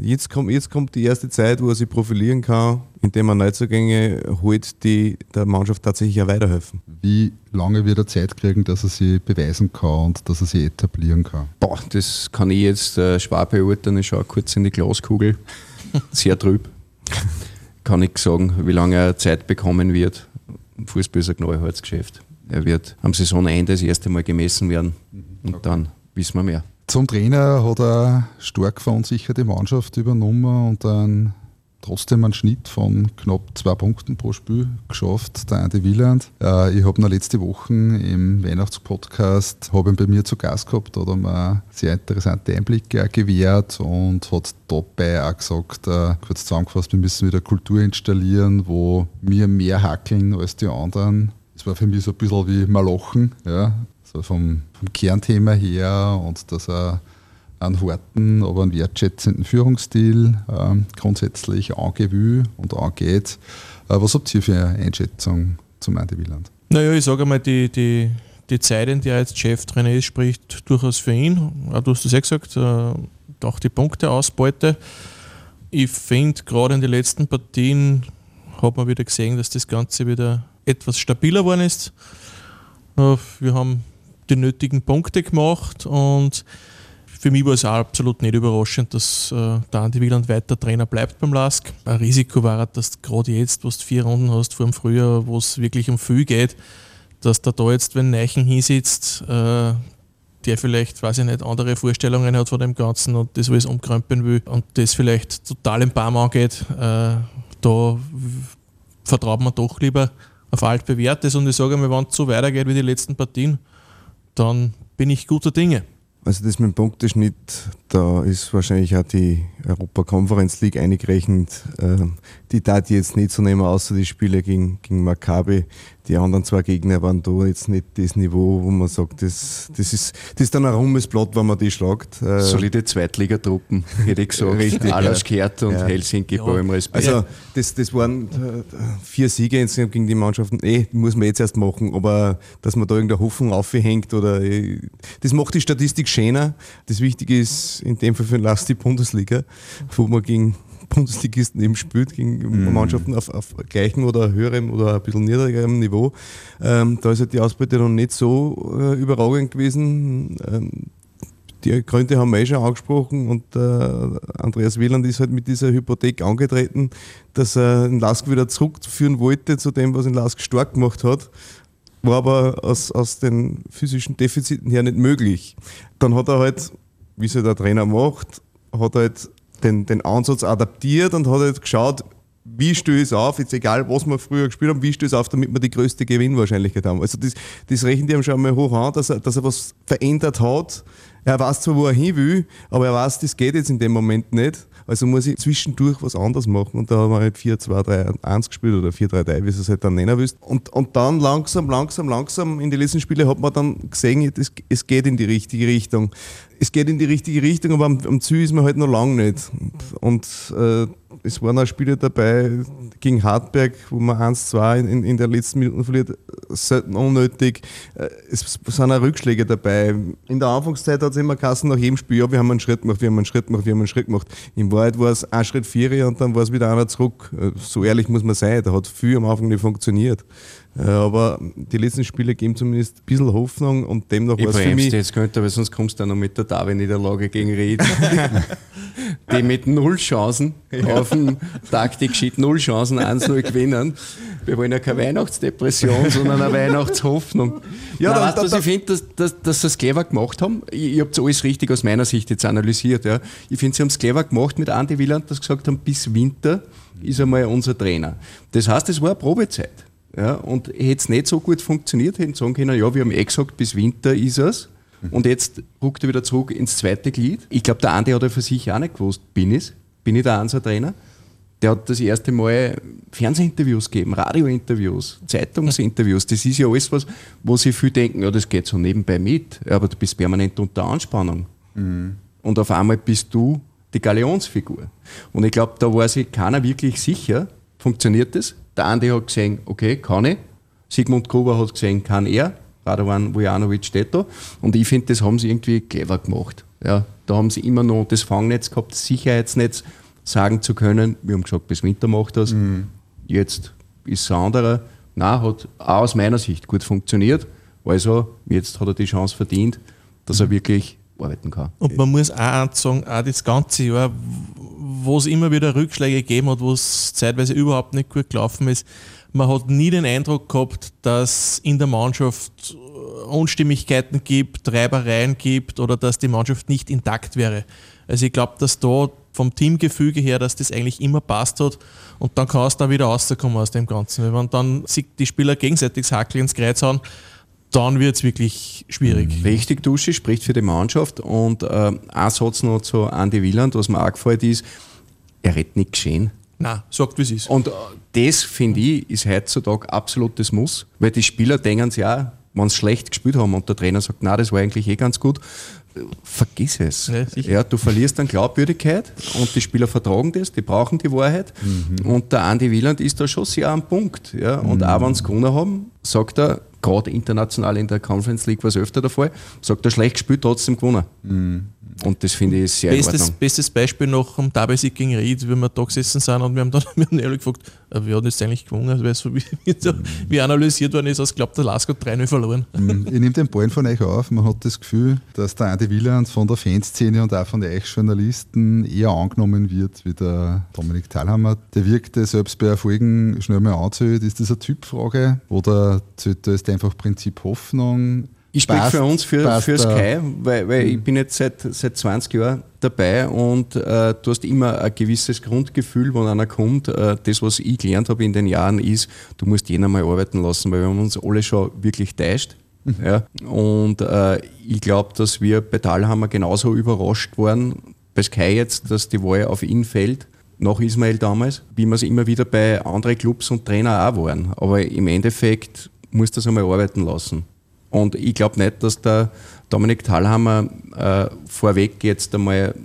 jetzt, kommt, jetzt kommt die erste Zeit, wo er sich profilieren kann, indem er Neuzugänge holt, die der Mannschaft tatsächlich auch weiterhelfen. Wie lange wird er Zeit kriegen, dass er sich beweisen kann und dass er sich etablieren kann? Boah, das kann ich jetzt äh, schwer beurteilen. Ich schaue kurz in die Glaskugel. Sehr trüb. kann ich sagen, wie lange er Zeit bekommen wird. Fußball ist ein Knallholzgeschäft. Er wird am Saisonende das erste Mal gemessen werden und okay. dann wissen wir mehr. Zum Trainer hat er stark verunsicherte Mannschaft übernommen und dann trotzdem einen Schnitt von knapp zwei Punkten pro Spiel geschafft, der Andy Wieland. Äh, ich habe noch letzte Woche im Weihnachtspodcast ihn bei mir zu Gast gehabt, hat er mir sehr interessante Einblicke gewährt und hat dabei auch gesagt, äh, kurz zusammengefasst, wir müssen wieder Kultur installieren, wo wir mehr hackeln als die anderen. Das war für mich so ein bisschen wie Malochen. Ja so vom, vom Kernthema her und dass er einen harten, aber einen wertschätzenden Führungsstil ähm, grundsätzlich angehen und angeht. Äh, was habt ihr für eine Einschätzung zum Andy Wieland? Naja, ich sage einmal, die, die, die Zeit, in der er jetzt Cheftrainer ist, spricht durchaus für ihn. Du hast es ja gesagt, äh, auch die Punkteausbeute. Ich finde, gerade in den letzten Partien hat man wieder gesehen, dass das Ganze wieder etwas stabiler geworden ist. Äh, wir haben die nötigen Punkte gemacht und für mich war es auch absolut nicht überraschend, dass äh, der Andi Wieland weiter Trainer bleibt beim LASK. Ein Risiko war, dass gerade jetzt, wo du vier Runden hast vor dem Frühjahr, wo es wirklich um viel geht, dass der da jetzt, wenn Neichen hinsitzt, äh, der vielleicht, weiß ich nicht, andere Vorstellungen hat von dem Ganzen und das alles umkrempeln will und das vielleicht total im Baum angeht, äh, da vertraut man doch lieber auf altbewährtes und ich sage mal, wenn es so weitergeht wie die letzten Partien, dann bin ich guter Dinge. Also das mit dem Punkteschnitt, da ist wahrscheinlich auch die Europa Conference League eingerechnet. Äh, die tat jetzt nicht so nehmen, außer die Spiele gegen, gegen Maccabi. Die anderen zwei Gegner waren da jetzt nicht das Niveau, wo man sagt, das, das, ist, das ist dann ein rummes Blatt, wenn man die schlagt. Äh, Solide Zweitligatruppen, hätte ich gesagt. Richtig. Alles ja. und ja. Helsinki ja. im Respekt. Also das, das waren äh, vier Siege insgesamt gegen die Mannschaften. Eh, muss man jetzt erst machen, aber dass man da irgendeine Hoffnung aufhängt oder das macht die Statistik geschener. Das Wichtige ist in dem Fall für den Last die Bundesliga, wo man gegen Bundesligisten eben spielt, gegen mhm. Mannschaften auf, auf gleichem oder höherem oder ein bisschen niedrigerem Niveau. Ähm, da ist halt die Ausbeute noch nicht so äh, überragend gewesen. Ähm, die Gründe haben wir eh schon angesprochen und äh, Andreas Wieland ist halt mit dieser Hypothek angetreten, dass er den Lask wieder zurückführen wollte zu dem, was ihn Lask stark gemacht hat. War aber aus, aus den physischen Defiziten her nicht möglich. Dann hat er halt, wie es halt der Trainer macht, hat er halt den, den Ansatz adaptiert und hat halt geschaut, wie stöße ich es auf, jetzt egal was wir früher gespielt haben, wie stöße ich es auf, damit wir die größte Gewinnwahrscheinlichkeit haben. Also das, das rechnen die ihm schon mal hoch an, dass er, dass er was verändert hat. Er weiß zwar, wo er hin will, aber er weiß, das geht jetzt in dem Moment nicht. Also muss ich zwischendurch was anderes machen. Und da haben wir halt 4, 2, 3, 1 gespielt oder 4, 3, 3, wie du es halt dann nennen willst. Und, und dann langsam, langsam, langsam in die letzten Spiele hat man dann gesehen, es, es geht in die richtige Richtung es geht in die richtige Richtung, aber am, am Ziel ist man halt noch lange nicht. Und äh, es waren auch Spiele dabei gegen Hartberg, wo man 1-2 in, in der letzten Minute verliert, selten unnötig. Äh, es sind auch Rückschläge dabei. In der Anfangszeit hat es immer Kassen nach jedem Spiel, ja, wir haben einen Schritt gemacht, wir haben einen Schritt gemacht, wir haben einen Schritt gemacht. In Wahrheit war es ein Schritt vier und dann war es wieder einer zurück. Äh, so ehrlich muss man sein, da hat viel am Anfang nicht funktioniert. Äh, aber die letzten Spiele geben zumindest ein bisschen Hoffnung und demnach war es für mich... jetzt könnte, aber sonst kommst du dann noch mit der Darwin-Niederlage gegen Ried. die mit null Chancen ja. auf dem Taktik-Sheet, null Chancen 1-0 gewinnen. Wir wollen ja keine Weihnachtsdepression, sondern eine Weihnachtshoffnung. Ja, Nein, weißt, was ich finde, dass, dass, dass sie es clever gemacht haben? Ich, ich habe alles richtig aus meiner Sicht jetzt analysiert. Ja. Ich finde, sie haben es clever gemacht mit Andy Wieland, dass sie gesagt haben, bis Winter ist einmal unser Trainer. Das heißt, es war eine Probezeit. Ja, und hätte es nicht so gut funktioniert, hätten sagen können, ja, wir haben eh gesagt, bis Winter ist es. Mhm. Und jetzt ruckt er wieder zurück ins zweite Glied. Ich glaube, der Andi hat ja für sich auch nicht gewusst, bin ich Bin ich der Ansa-Trainer? Der hat das erste Mal Fernsehinterviews gegeben, Radiointerviews, Zeitungsinterviews. Das ist ja alles was, wo sie viel denken, ja, das geht so nebenbei mit, aber du bist permanent unter Anspannung. Mhm. Und auf einmal bist du die Galeonsfigur. Und ich glaube, da war sich keiner wirklich sicher, funktioniert das? Der Andi hat gesehen, okay, kann ich. Sigmund Gruber hat gesehen, kann er. Radovan Vujanovic steht da. Und ich finde, das haben sie irgendwie clever gemacht. Ja, da haben sie immer noch das Fangnetz gehabt, das Sicherheitsnetz, sagen zu können, wir haben gesagt, bis Winter macht das. Mhm. Jetzt ist es ein anderer. Nein, hat auch aus meiner Sicht gut funktioniert. Also, jetzt hat er die Chance verdient, dass er wirklich arbeiten kann. Und man muss auch sagen, auch das ganze Jahr, wo es immer wieder Rückschläge gegeben hat, wo es zeitweise überhaupt nicht gut gelaufen ist, man hat nie den Eindruck gehabt, dass in der Mannschaft Unstimmigkeiten gibt, Treibereien gibt oder dass die Mannschaft nicht intakt wäre. Also ich glaube, dass da vom Teamgefüge her, dass das eigentlich immer passt hat und dann kann es da wieder rauskommen aus dem Ganzen. Wenn dann die Spieler gegenseitig das Hackel ins Kreuz hauen, dann wird es wirklich schwierig. Richtig mhm. Dusche spricht für die Mannschaft und äh, ein Satz noch zu Andy Wieland, was mir auch gefällt ist, er redet nicht geschehen. Nein, sagt wie es ist. Und äh, das, finde ich, ist heutzutage absolutes Muss, weil die Spieler denken sich auch, wenn sie schlecht gespielt haben und der Trainer sagt, na, das war eigentlich eh ganz gut, vergiss es. Ja, ja, du verlierst dann Glaubwürdigkeit und die Spieler vertragen das, die brauchen die Wahrheit. Mhm. Und der Andy Wieland ist da schon sehr am Punkt. Ja. Und mhm. auch wenn sie gewonnen haben, sagt er, gerade international in der Conference League war es öfter der Fall, sagt er, schlecht gespielt, trotzdem gewonnen. Mhm. Und das finde ich sehr bestes, bestes Beispiel noch am Derby-Sieg gegen Ried, wie wir da gesessen sind und wir haben dann wir haben ehrlich gefragt, äh, wer hat jetzt eigentlich gewonnen? Also, so wie, wie, analysiert worden ist, als glaubt der Lask hat 3-0 verloren. Mhm. Ich nehme den Ball von euch auf. Man hat das Gefühl, dass der Andi Wieland von der Fanszene und auch von den euch Journalisten eher angenommen wird wie der Dominik Thalhammer. Der wirkte selbst bei Erfolgen schnell mal anzählt. Ist das eine Typfrage oder zählt da einfach Prinzip Hoffnung? Ich spreche für uns, für, für Sky, weil, weil ich mhm. bin jetzt seit, seit 20 Jahren dabei und äh, du hast immer ein gewisses Grundgefühl, wenn einer kommt. Äh, das, was ich gelernt habe in den Jahren, ist, du musst jeden mal arbeiten lassen, weil wir haben uns alle schon wirklich täuscht. Mhm. Ja, und äh, ich glaube, dass wir bei Talhammer genauso überrascht waren, bei Sky jetzt, dass die Wahl auf ihn fällt, nach Ismail damals, wie wir es immer wieder bei anderen Clubs und Trainer auch waren. Aber im Endeffekt muss das einmal arbeiten lassen. Und ich glaube nicht, dass der Dominik Thalhammer äh, vorweg jetzt einmal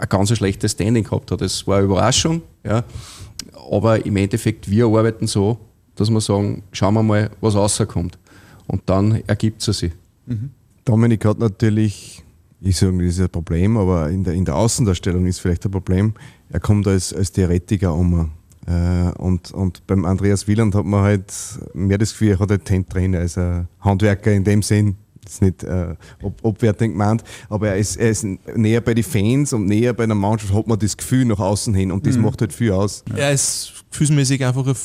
ein ganz schlechtes Standing gehabt hat. Das war eine Überraschung. Ja. Aber im Endeffekt, wir arbeiten so, dass wir sagen, schauen wir mal, was rauskommt. Und dann ergibt es sich. Mhm. Dominik hat natürlich ich sage, das ist ein Problem, aber in der, in der Außendarstellung ist vielleicht ein Problem. Er kommt als, als Theoretiker um. Äh, und, und beim Andreas Wieland hat man halt mehr das Gefühl, er hat ein Talent als ein Handwerker in dem Sinn. Das ist nicht äh, ob, obwertend gemeint, aber er ist, er ist näher bei den Fans und näher bei der Mannschaft, hat man das Gefühl nach außen hin und das mhm. macht halt viel aus. Er ist gefühlsmäßig einfach ein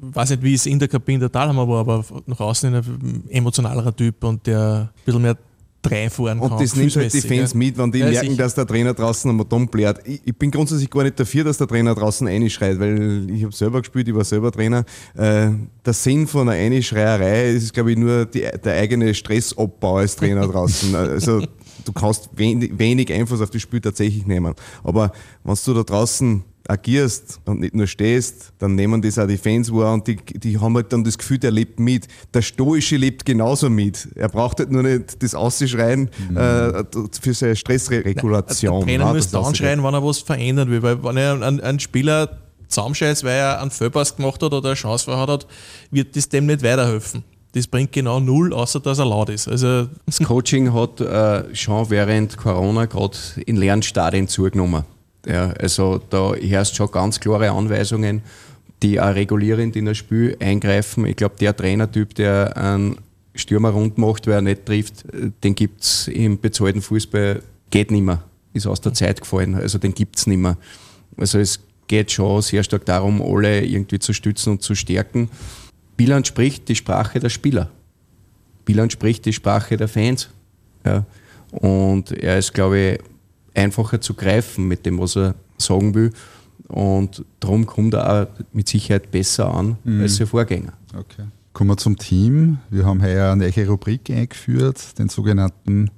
weiß nicht, wie es in der Kabine der Talhammer war, aber nach außen ein emotionalerer Typ und der ein bisschen mehr reinfahren kann. Und das nimmt halt die Fans ja. mit, wenn die ja, merken, sicher. dass der Trainer draußen am Atom blärt. Ich, ich, bin grundsätzlich gar nicht dafür, dass der Trainer draußen einschreit, weil ich habe selber gespielt, ich war selber Trainer. Äh, der Sinn von einer Einschreierei ist, glaube ich, nur die, der eigene Stressabbau als Trainer draußen. Also du kannst wenig, wenig Einfluss auf das Spiel tatsächlich nehmen. Aber wenn du da draußen agierst und nicht nur stehst, dann nehmen das auch die Fans wahr und die, die haben halt dann das Gefühl, der lebt mit. Der Stoische lebt genauso mit. Er braucht halt nur nicht das Ausschreien mhm. äh, für seine Stressregulation. Der Trainer ja, müsste anschreien, wenn er was verändern will, weil wenn er einen, einen Spieler zusammenscheißt, weil er einen Fehlpass gemacht hat oder eine Chance verhat hat, wird das dem nicht weiterhelfen. Das bringt genau null, außer dass er laut ist. Also das Coaching hat äh, schon während Corona gerade in leeren Stadien zugenommen. Ja, also da herrscht schon ganz klare Anweisungen, die auch regulierend in das Spiel eingreifen. Ich glaube, der Trainertyp, der einen Stürmer rund macht, wer er nicht trifft, den gibt es im bezahlten Fußball, geht nicht mehr. Ist aus der Zeit gefallen. Also den gibt es nicht mehr. Also es geht schon sehr stark darum, alle irgendwie zu stützen und zu stärken. Bilan spricht die Sprache der Spieler. Bilan spricht die Sprache der Fans. Ja. Und er ist, glaube ich, einfacher zu greifen mit dem, was er sagen will. Und darum kommt er auch mit Sicherheit besser an mhm. als sein Vorgänger. Okay. Kommen wir zum Team. Wir haben heuer eine neue Rubrik eingeführt, den sogenannten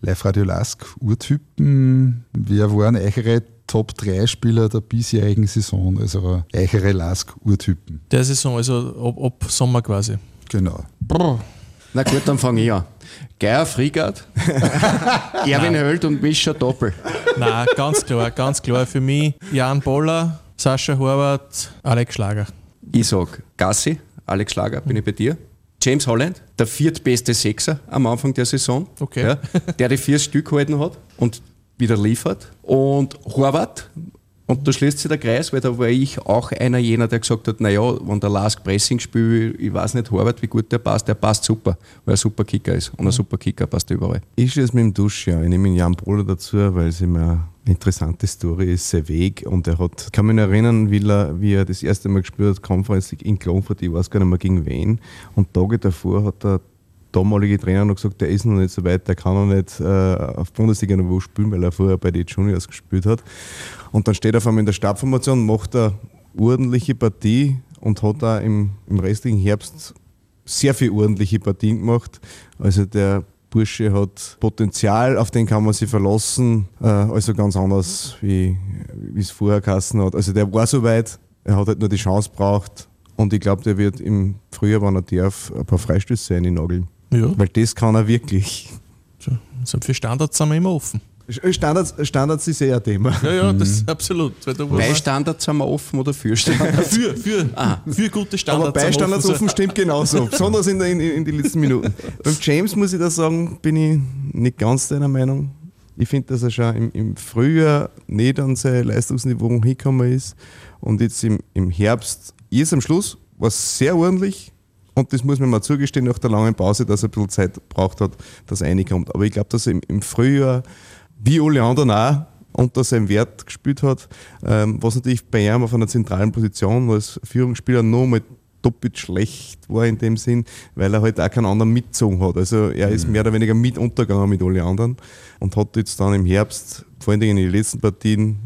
Live-Radio Lask Urtypen. Wer waren eure Top 3 Spieler der bisherigen Saison, also eure Lask Urtypen? Der Saison, also ab, ab Sommer quasi. Genau. Brr. Na gut, dann fange ich an. Geier Friegard, Erwin Höld und Mischa Doppel. Nein, ganz klar, ganz klar für mich Jan Boller, Sascha Horvath, Alex Schlager. Ich sag Gassi, Alex Schlager, bin ich bei dir. James Holland, der viertbeste Sechser am Anfang der Saison, okay. ja, der die vier Stück gehalten hat und wieder liefert. Und Horvath, und da schließt sich der Kreis, weil da war ich auch einer jener, der gesagt hat, naja, wenn der Lask Pressing spielt, ich weiß nicht, Horvath, wie gut der passt, der passt super, weil er ein super Kicker ist. Und ein mhm. super Kicker passt überall. Ich schließe mit dem Dusch, ja. Ich nehme den Jan Bohler dazu, weil es immer eine interessante Story ist, sein Weg. Und er hat, ich kann mich erinnern, wie er, wie er das erste Mal gespielt hat, Conference in Klonfurt, ich weiß gar nicht mehr gegen wen. Und Tage davor hat er damalige Trainer noch gesagt, der ist noch nicht so weit, der kann noch nicht äh, auf Bundesliga-Niveau spielen, weil er vorher bei den Juniors gespielt hat. Und dann steht er auf einmal in der Stabformation, macht eine ordentliche Partie und hat da im, im restlichen Herbst sehr viele ordentliche Partien gemacht. Also der Bursche hat Potenzial, auf den kann man sich verlassen. Äh, also ganz anders, wie es vorher geheißen hat. Also der war so weit, er hat halt nur die Chance braucht. Und ich glaube, der wird im Frühjahr, wenn er darf, ein paar Freistöße einnageln. Ja. Weil das kann er wirklich. So, für Standards sind wir immer offen. Standards, Standards ist eher ein Thema. Ja, ja, das ist absolut. bei Standards sind wir offen oder für Standards? für, für, ah. für gute Standards. Aber bei Standards offen, offen stimmt genauso, besonders in, in, in den letzten Minuten. Beim James muss ich da sagen, bin ich nicht ganz deiner Meinung. Ich finde, dass er schon im, im, Frühjahr nicht an sein Leistungsniveau hingekommen ist und jetzt im, im Herbst, jetzt am Schluss, war es sehr ordentlich, und das muss man mal zugestehen nach der langen Pause, dass er ein bisschen Zeit braucht hat, dass er reinkommt. Aber ich glaube, dass er im, im Frühjahr, wie alle anderen auch, unter seinem Wert gespielt hat, ähm, was natürlich bei ihm auf einer zentralen Position als Führungsspieler noch mal doppelt schlecht war in dem Sinn, weil er halt auch keinen anderen mitgezogen hat. Also er ist mhm. mehr oder weniger mit untergegangen mit allen anderen und hat jetzt dann im Herbst, vor allen Dingen in den letzten Partien,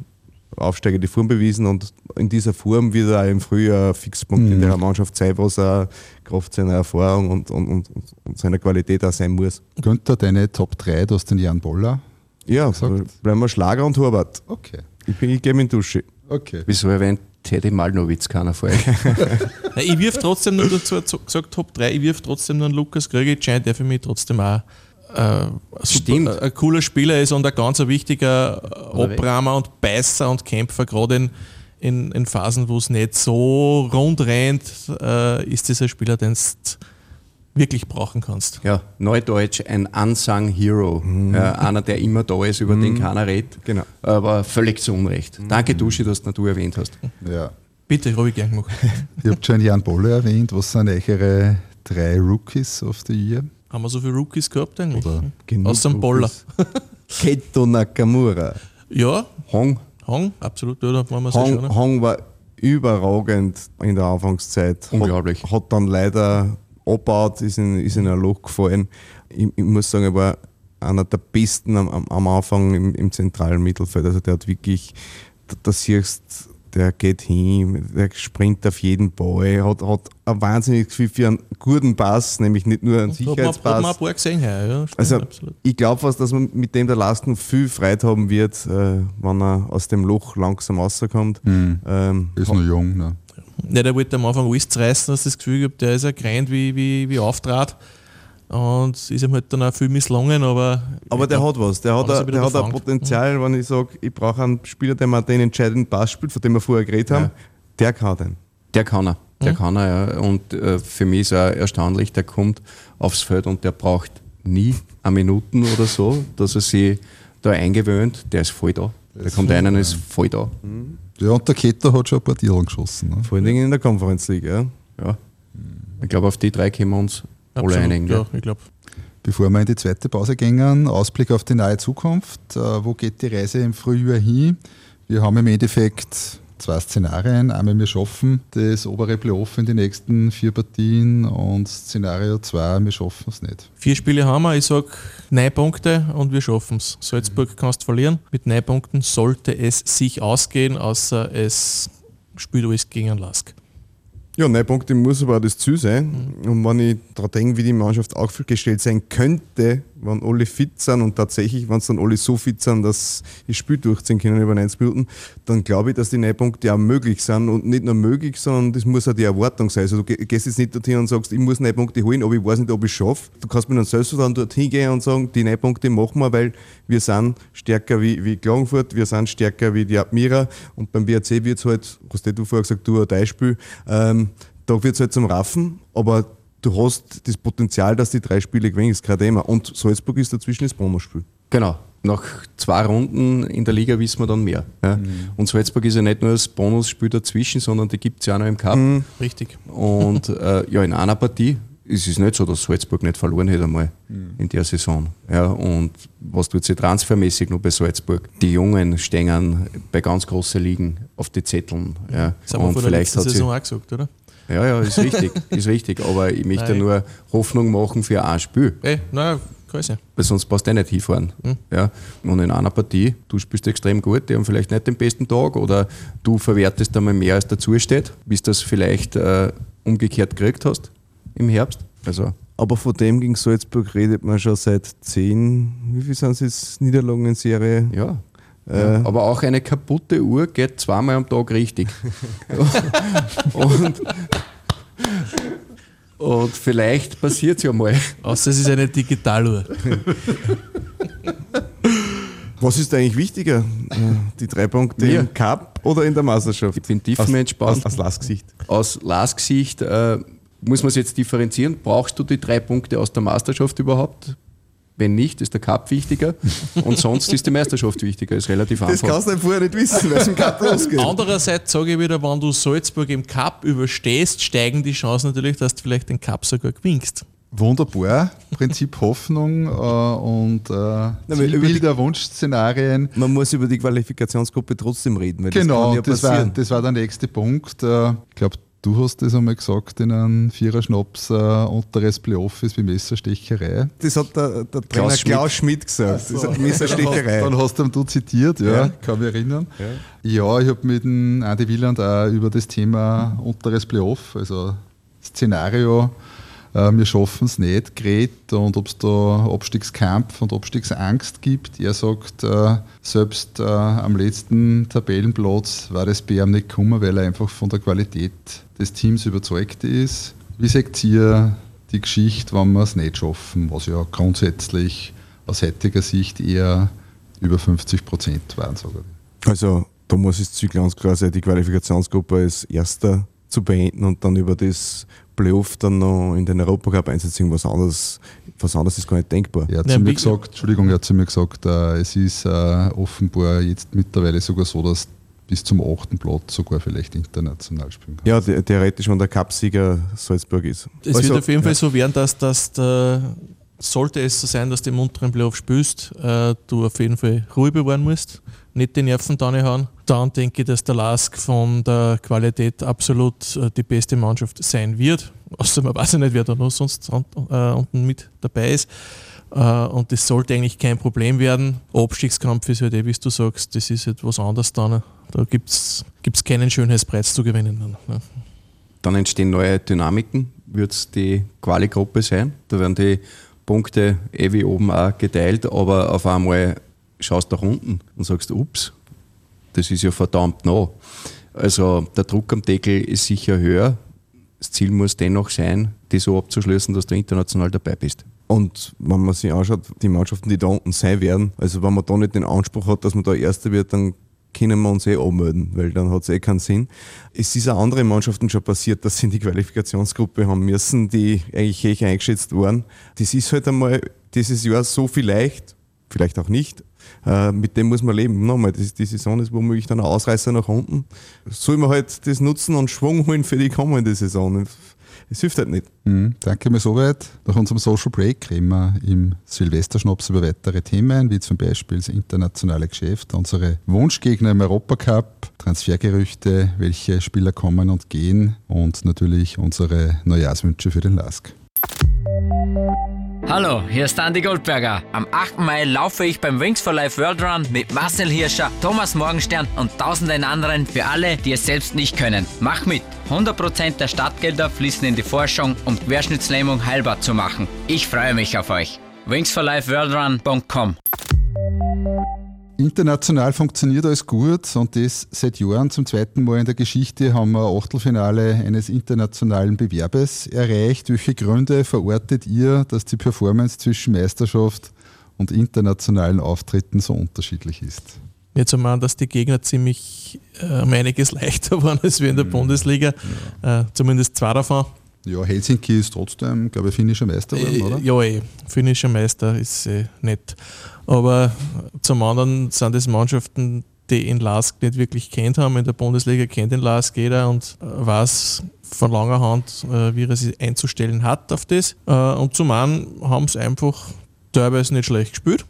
aufsteigende Form bewiesen und in dieser Form wird er auch im Frühjahr Fixpunkt mhm. in der Mannschaft sein, was er Kraft seiner Erfahrung und, und, und, und, seiner Qualität auch sein muss. Günther, deine Top 3, du hast den Jan Boller. Ja, gesagt. bleiben wir Schlager und Horvath. Okay. Ich, ich gehe in die Dusche. Okay. Wieso erwähnt Teddy Malnowitz keiner vor euch? ich wirf trotzdem nur dazu gesagt Top 3, ich wirf trotzdem nur einen Lukas Krögic der für mich trotzdem auch super, ein cooler Spieler ist und ein ganz wichtiger Abrahmer und Beißer und Kämpfer, gerade in, in, in, Phasen, wo es nicht so rund rennt, äh, ist dieser Spieler, den wirklich brauchen kannst. Ja, Neudeutsch ein Unsung Hero. Ja, einer, der immer da ist, über den keiner redet. Genau. Aber völlig zu Unrecht. Danke, Duschi, dass du du erwähnt hast. Ja. Bitte, habe ich gern gemacht. Ihr habt schon Jan Bolle erwähnt. Was sind eure drei Rookies of the Year? Haben wir so viele Rookies gehabt eigentlich? Oder Genug Außer dem Boller. Keto Nakamura. Ja, Hong, Hong, absolut, oder? Wollen wir so schauen? Hong, Hong war überragend in der Anfangszeit. Unglaublich. Hat, hat dann leider abgebaut, ist in, ist in ein Loch gefallen. Ich, ich muss sagen, er war einer der besten am, am, am Anfang im, im zentralen Mittelfeld. Also der hat wirklich, da, da siehst der geht hin, der springt auf jeden Ball, hat, hat ein wahnsinniges Gefühl für einen guten Pass, nämlich nicht nur einen Da hat man, hat man ein Sicherheitspass. paar gesehen, ja. ja stimmt, Also absolut. ich glaube fast, dass man mit dem der Last noch viel Freude haben wird, äh, wenn er aus dem Loch langsam rauskommt. Ähm, ist noch jung. Ne? Ja, der wollte am Anfang alles zerreißen, hast du das Gefühl gehabt, der ist ja gerannt wie, wie, wie auftrat. Und ist ihm halt dann auch viel misslungen, aber. aber der hat was, der hat, wieder der hat ein. Potenzial, wenn ich sage, ich brauche einen Spieler, der mir den entscheidenden Pass spielt, von dem wir vorher geredet haben, der kann den. der kann er. Der kann er, ja. Und äh, für mich ist er erstaunlich, der kommt aufs Feld und der braucht nie eine Minuten oder so, dass er sich da eingewöhnt. Der ist voll da. Der kommt rein und ist voll da. Ja, und der Ketter hat schon ein paar Tiere geschossen. Ne? Vor allen Dingen in der Conference League. Ja. Ja. Ich glaube, auf die drei können wir uns absolut, einigen. Ja, ich glaube. Bevor wir in die zweite Pause gehen, Ausblick auf die nahe Zukunft. Äh, wo geht die Reise im Frühjahr hin? Wir haben im Endeffekt zwei Szenarien. Einmal wir schaffen das obere Playoff in die nächsten vier Partien und Szenario 2, wir schaffen es nicht. Vier Spiele haben wir, ich sage neun Punkte und wir schaffen es. Salzburg kannst verlieren. Mit neun Punkten sollte es sich ausgehen, außer es spielt alles gegen Lask. Ja, neun Punkte muss aber auch das Ziel sein. Und wenn ich daran denke, wie die Mannschaft aufgestellt sein könnte, wenn alle fit sind und tatsächlich, wenn es dann alle so fit sind, dass das Spiel durchziehen können über 90 Minuten, dann glaube ich, dass die neun Punkte auch möglich sind. Und nicht nur möglich, sondern das muss auch die Erwartung sein. Also du geh- gehst jetzt nicht dorthin und sagst, ich muss neun Punkte holen, aber ich weiß nicht, ob ich es schaffe. Du kannst mit einem Selbstvertrauen dorthin gehen und sagen, die neun Punkte machen wir, weil wir sind stärker wie, wie Klagenfurt, wir sind stärker wie die Admira und beim BRC wird es halt, hast du vorher gesagt, du ein Beispiel, ähm, da wird es halt zum Raffen, aber du hast das Potenzial, dass die drei Spiele gewinnen, ist kein Thema. Und Salzburg ist dazwischen das Bonusspiel. Genau. Nach zwei Runden in der Liga wissen wir dann mehr. Ja. Und Salzburg ist ja nicht nur das Bonusspiel dazwischen, sondern die gibt es ja auch noch im Cup. Richtig. Und äh, ja, in einer Partie ist es nicht so, dass Salzburg nicht verloren hätte einmal in der Saison. Ja, und was tut sich transfermäßig noch bei Salzburg? Die Jungen stehen bei ganz großen Ligen auf die Zetteln. Ja. Das haben wir Und vor der vielleicht letzten hat sie, Saison auch gesagt, oder? Ja, ja, ist richtig, ist richtig. Aber ich möchte Nein. nur Hoffnung machen für ein Spiel. Ey, naja, sein. Weil sonst brauchst du eh nicht hinfahren. Ja? Und in einer Partie, du spielst extrem gut, die haben vielleicht nicht den besten Tag oder du verwertest einmal mehr, als dazu steht, bis du das vielleicht äh, umgekehrt gekriegt hast im Herbst. Also, Aber von dem gegen Salzburg redet man schon seit zehn, wie viel sind es jetzt, Niederlagen in Serie? ja. Äh. ja. Aber auch eine kaputte Uhr geht zweimal am Tag richtig. und, und vielleicht passiert es ja mal. Außer es ist eine Digitaluhr. Was ist eigentlich wichtiger? Äh, Die drei Punkte Mir. im Cup oder in der Meisterschaft? Ich bin tiefenentspannt. Aus, aus Lastgesicht. aus Lars-Gesicht äh, muss man es jetzt differenzieren. Brauchst du die drei Punkte aus der Meisterschaft überhaupt? Wenn nicht, ist der Cup wichtiger und sonst ist die Meisterschaft wichtiger. Ist relativ Das einfach. kannst du vorher nicht wissen, weil es im Cup losgeht. Andererseits sage ich wieder, wenn du Salzburg im Cup überstehst, steigen die Chancen natürlich, dass du vielleicht den Cup sogar gewinnst. Wunderbar, Prinzip Hoffnung äh, und äh, aber über die- Zielbilder, Wunschszenarien. Man muss über die Qualifikationsgruppe trotzdem reden, weil das Genau, kann ja das, war, das war der nächste Punkt. Äh, Ich glaube, du hast das einmal gesagt in einem Vierer-Schnaps, äh, unteres Playoff ist wie Messerstecherei. Das hat der, der Trainer Klaus Klaus Schmidt. Schmidt, gesagt. Das ist Messerstecherei. Dann hast du zitiert, ja, Ja. kann mich erinnern. Ja, ich habe mit dem Adi Wieland auch über das Thema unteres Playoff, also Szenario, äh, wir schaffen es nicht, geredet und ob es da Abstiegskampf und Abstiegsangst gibt. Er sagt, äh, selbst äh, am letzten Tabellenplatz war das BM nicht gekommen, weil er einfach von der Qualität des Teams überzeugt ist. Wie sagt ihr die Geschichte, wenn wir es nicht schaffen, was ja grundsätzlich aus heutiger Sicht eher über 50 Prozent waren sogar. Also, da muss Ziel ganz klar sein, die Qualifikationsgruppe als Erster zu beenden und dann über das Playoff dann noch in den Europacup einsetzen, was anderes, was anderes ist gar nicht denkbar. Er hat Ja, zu mir gesagt, Entschuldigung, er hat zu mir gesagt, äh, es ist äh, offenbar jetzt mittlerweile sogar so, dass bis zum achten Platz sogar vielleicht international spielen kann. Ja, the- theoretisch, wenn der Cupsieger Salzburg ist. Es Also, wird auf jeden ja. Fall so werden, dass, dass der, sollte es so sein, dass du im unteren Playoff spielst, äh, du auf jeden Fall Ruhe bewahren musst, nicht die Nerven da hauen. Dann denke ich, dass der Lask von der Qualität absolut äh, die beste Mannschaft sein wird. Außer man weiß ja nicht, wer da noch sonst äh, unten mit dabei ist. Äh, und das sollte eigentlich kein Problem werden. Abstiegskampf ist halt eh, wie du sagst, das ist halt was anderes dann. Da gibt es keinen Schönheitspreis zu gewinnen. Dann, ne? Dann entstehen neue Dynamiken. Wird es die Quali-Gruppe sein? Da werden die Punkte eh wie oben auch geteilt, aber auf einmal schaust nach unten und sagst, ups, das ist ja verdammt nah. Also der Druck am Deckel ist sicher höher. Das Ziel muss dennoch sein, die so abzuschließen, dass du international dabei bist. Und wenn man sich anschaut, die Mannschaften, die da unten sein werden, also wenn man da nicht den Anspruch hat, dass man da Erster wird, dann können wir uns eh anmelden, weil dann hat es eh keinen Sinn. Es ist auch andere Mannschaften schon passiert, dass sie in die Qualifikationsgruppe haben müssen, die eigentlich hoch eingeschätzt waren. Das ist halt einmal dieses Jahr so vielleicht, vielleicht auch nicht, äh, mit dem muss man leben. Nochmal, das, die Saison ist womöglich dann ein Ausreißer nach unten. Soll man halt das nutzen und Schwung holen für die kommende Saison. Es hilft halt nicht. Mhm, danke mir soweit. Nach unserem Social Break reden wir im Silvesterschnaps über weitere Themen, wie zum Beispiel das internationale Geschäft, unsere Wunschgegner im Europacup, Transfergerüchte, welche Spieler kommen und gehen und natürlich unsere Neujahrswünsche für den LASK. Hallo, hier ist Andy Goldberger. Am 8. Mai laufe ich beim Wings for Life World Run mit Marcel Hirscher, Thomas Morgenstern und tausenden anderen für alle, die es selbst nicht können. Mach mit! 100% der Startgelder fließen in die Forschung, um Querschnittslähmung heilbar zu machen. Ich freue mich auf euch. wingsforlifeworldrun.com International funktioniert alles gut und das seit Jahren. Zum zweiten Mal in der Geschichte haben wir ein Achtelfinale eines internationalen Bewerbes erreicht. Welche Gründe verortet ihr, dass die Performance zwischen Meisterschaft und internationalen Auftritten so unterschiedlich ist? Jetzt einmal, dass die Gegner ziemlich äh, um einiges leichter waren als wir in der Bundesliga. Äh, zumindest zwei davon. Ja, Helsinki ist trotzdem, glaube ich, finnischer Meister geworden, oder? Äh, ja, eh. Finnischer Meister ist äh, nett. Aber zum anderen sind es Mannschaften, die in Lask nicht wirklich kennt haben. In der Bundesliga kennt den Lask jeder und äh, weiß von langer Hand, äh, wie er sich einzustellen hat auf das. Äh, und zum anderen haben sie einfach teilweise nicht schlecht gespielt.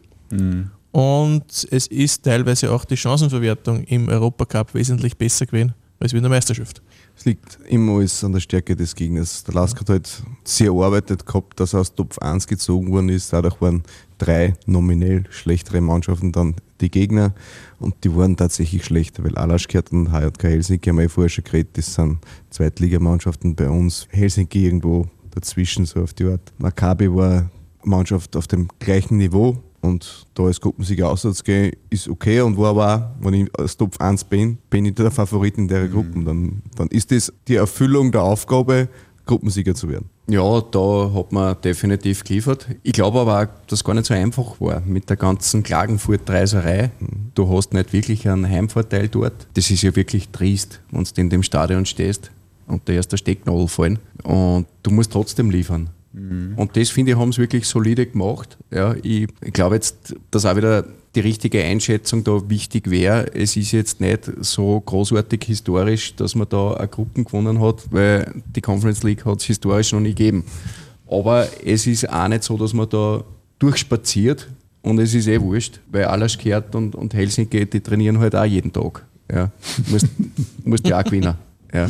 Und es ist teilweise auch die Chancenverwertung im Europacup wesentlich besser gewesen als wie in der Meisterschaft. Es liegt immer alles an der Stärke des Gegners. Der Lask hat halt sehr erarbeitet gehabt, dass er aus Top 1 gezogen worden ist. Dadurch waren drei nominell schlechtere Mannschaften dann die Gegner und die waren tatsächlich schlechter, weil Alaschkert und HJK Helsinki haben wir vorher schon geredet, das sind Zweitligamannschaften bei uns. Helsinki irgendwo dazwischen, so auf die Art. Maccabi war Mannschaft auf dem gleichen Niveau und da als Gruppensieger auszugehen, ist okay und war aber auch, wenn ich als Top 1 bin, bin ich der Favorit in der Gruppe. Dann, dann ist das die Erfüllung der Aufgabe, Gruppensieger zu werden. Ja, da hat man definitiv geliefert. Ich glaube aber auch, dass es gar nicht so einfach war mit der ganzen Klagenfurt-Reiserei. Du hast nicht wirklich einen Heimvorteil dort. Das ist ja wirklich triest, wenn du in dem Stadion stehst und der erste Stecknadel fallen. Und du musst trotzdem liefern. Und das finde ich, haben sie wirklich solide gemacht. Ja, ich, ich glaube jetzt, dass auch wieder die richtige Einschätzung da wichtig wäre. Es ist jetzt nicht so großartig historisch, dass man da eine Gruppen gewonnen hat, weil die Conference League hat es historisch noch nie gegeben. Aber es ist auch nicht so, dass man da durchspaziert und es ist eh wurscht, weil Alaskert und, und Helsinki, die trainieren halt auch jeden Tag. Ja. Musst, musst ja auch gewinnen. Ja.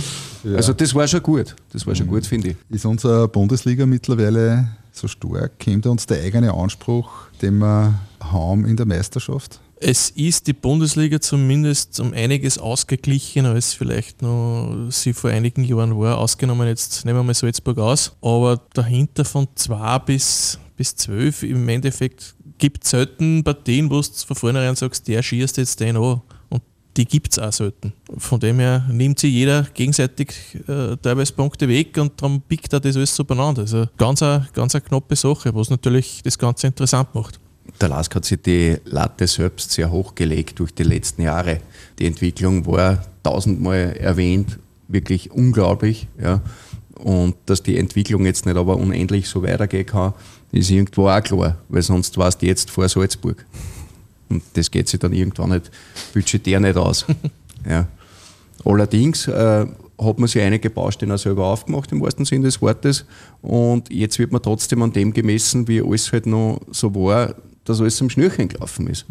Also das war schon gut. Das war schon gut, finde ich. Ist unsere Bundesliga mittlerweile so stark? Kommt uns der eigene Anspruch, den wir haben in der Meisterschaft? Es ist die Bundesliga zumindest um einiges ausgeglichener, als vielleicht noch sie vor einigen Jahren war. Ausgenommen jetzt nehmen wir mal Salzburg aus. Aber dahinter von 2 bis, bis 12 im Endeffekt gibt es selten Partien, wo du von vornherein sagst, der schießt jetzt den an. Die gibt es auch selten. Von dem her nimmt sich jeder gegenseitig äh, teilweise Punkte weg und darum biegt er das alles so beieinander. Also ganz eine, ganz eine knappe Sache, was natürlich das Ganze interessant macht. Der Lask hat sich die Latte selbst sehr hoch gelegt durch die letzten Jahre. Die Entwicklung war tausendmal erwähnt, wirklich unglaublich. Ja. Und dass die Entwicklung jetzt nicht aber unendlich so weitergehen kann, ist irgendwo auch klar, weil sonst warst du jetzt vor Salzburg. Und das geht sich dann irgendwann nicht budgetär nicht aus. ja. Allerdings äh, hat man sich einige Baustellen selber aufgemacht, im wahrsten Sinne des Wortes. Und jetzt wird man trotzdem an dem gemessen, wie alles halt noch so war, dass alles am Schnürchen gelaufen ist.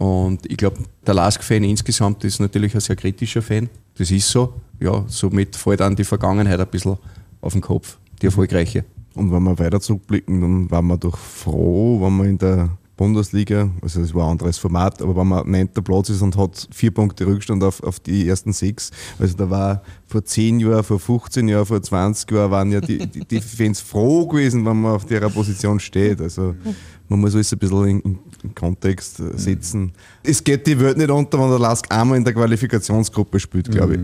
Und ich glaube, der Lask-Fan insgesamt ist natürlich ein sehr kritischer Fan. Das ist so. Ja, somit fällt dann die Vergangenheit ein bisschen auf den Kopf, die erfolgreiche. Und wenn wir weiter zurückblicken, dann waren wir doch froh, wenn wir in der Bundesliga, also es war ein anderes Format, aber wenn man neunter Platz ist und hat vier Punkte Rückstand auf, auf die ersten sechs, also da war vor zehn Jahren, vor 15 Jahren, vor 20 Jahren waren ja die, die, die Fans froh gewesen, wenn man auf der Position steht. Also man muss alles ein bisschen in, in Kontext äh, setzen. Es geht die Welt nicht unter, wenn der Lask einmal in der Qualifikationsgruppe spielt, glaube ich.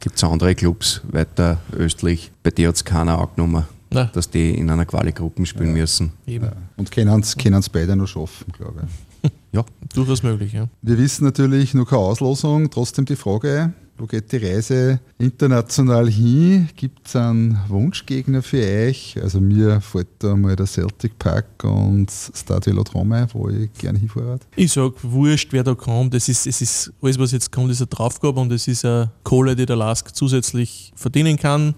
Gibt es andere Clubs weiter östlich, bei dir hat es keiner angenommen, Nein. dass die in einer Quali-Gruppe spielen müssen. Eben. Und können es beide noch schaffen, glaube ich. Ja, Durchaus möglich, ja. Wir wissen natürlich noch keine Auslosung, trotzdem die Frage, wo geht die Reise international hin? Gibt es einen Wunschgegner für euch? Also mir fällt da mal der Celtic Park und Stade Velodrome, wo ich gerne hinfahre. Ich sage, wurscht, wer da kommt. Es ist, es ist, alles, was jetzt kommt, ist eine Draufgabe und es ist eine Kohle, die der Lask zusätzlich verdienen kann,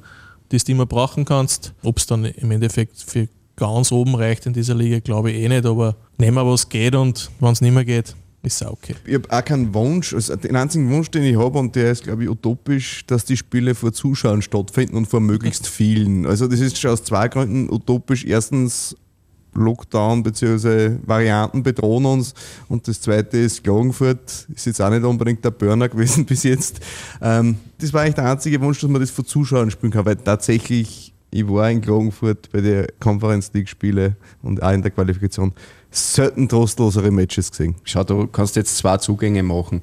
die du immer brauchen kannst. Ob es dann im Endeffekt für ganz oben reicht in dieser Liga, glaube ich eh nicht, aber nehmen wir, was geht und wenn es nicht mehr geht, ist es auch okay. Ich habe auch keinen Wunsch, also den einzigen Wunsch, den ich habe, und der ist, glaube ich, utopisch, dass die Spiele vor Zuschauern stattfinden und vor möglichst vielen. Also das ist schon aus zwei Gründen utopisch. Erstens, Lockdown bzw. Varianten bedrohen uns und das zweite ist Klagenfurt, ist jetzt auch nicht unbedingt der Burner gewesen bis jetzt. Ähm, das war eigentlich der einzige Wunsch, dass man das vor Zuschauern spielen kann, weil tatsächlich, ich war in Klagenfurt bei der Conference League Spiele und auch in der Qualifikation selten trostlosere Matches gesehen. schau, du kannst jetzt zwei Zugänge machen.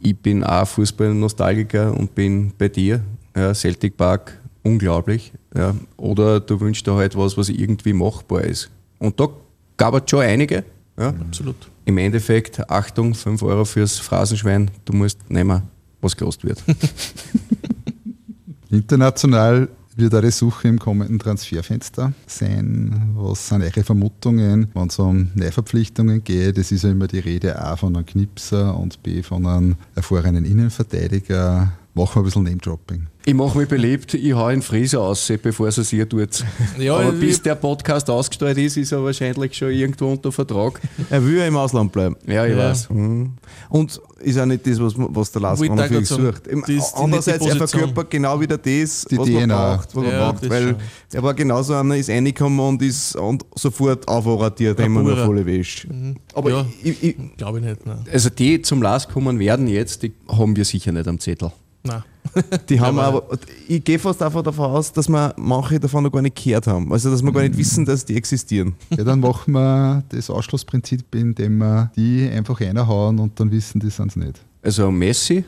Ich bin auch Fußball-Nostalgiker und bin bei dir. Ja, Celtic Park, unglaublich. Ja. Oder du wünschst dir halt was, was irgendwie machbar ist. Und da gab es schon einige. Ja. Absolut. Im Endeffekt, Achtung, 5 Euro fürs Phrasenschwein, du musst nehmen, was gelost wird. International wird eure Suche im kommenden Transferfenster sein? Was sind eure Vermutungen, wenn es um Neuverpflichtungen geht? Es ist ja immer die Rede A von einem Knipser und B von einem erfahrenen Innenverteidiger. Machen wir ein bisschen Name-Dropping. Ich mache mich beliebt, ich hau einen Fräser aus, bevor es ihr tut. Ja, Aber bis der Podcast ausgestrahlt ist, ist er wahrscheinlich schon irgendwo unter Vertrag. Er will ja im Ausland bleiben. Ja, ich Ja. weiß. Und ist auch nicht das, was, was der Lars sagen, sucht. Im- die Andererseits, er verkörpert genau wieder das, Die was man DNA. braucht. Was man Ja, braucht. das Weil er war genauso einer, ist reingekommen und ist und sofort aufratiert, immer nur volle Wäsche. Aber Ja. ich, ich, Glaube ich nicht, nein. Also die zum Last kommen werden jetzt, die haben wir sicher nicht am Zettel. Nein. die haben aber- aber, ich gehe fast davon davon aus, dass wir manche davon noch gar nicht gehört haben. Also, dass wir gar nicht wissen, dass die existieren. Ja, dann machen wir das Ausschlussprinzip, indem wir die einfach reinhauen und dann wissen, die sind es nicht. Also Messi,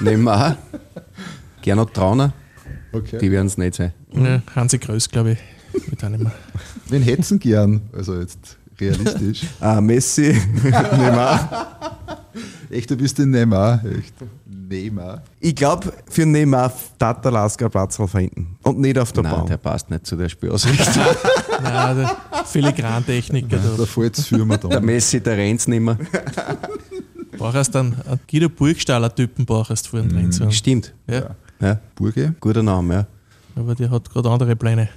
nehmen wir auch. Gernot Trauner, Okay. die werden es nicht sein. Ja, Hansi Größ, glaube ich. Mit einem. Wen hätten gern? Also jetzt realistisch. Ah, Messi, Neymar. Echt, du bist in Neymar. Echt. Neymar. Ich glaube, für Neymar darf der Lasker Platz drauf hinten und nicht auf der Nein, Bahn. der passt nicht zu der Spielausrichtung. Nein, der Filigrantechniker. Da Da fällt es für mir der da. Messi, der rennt nicht mehr. brauchst dann einen Guido Burgstaller Typen brauchst vorhin drin zu haben. Stimmt. Ja, Ja, Burge, guter Name, ja. aber der hat gerade andere Pläne.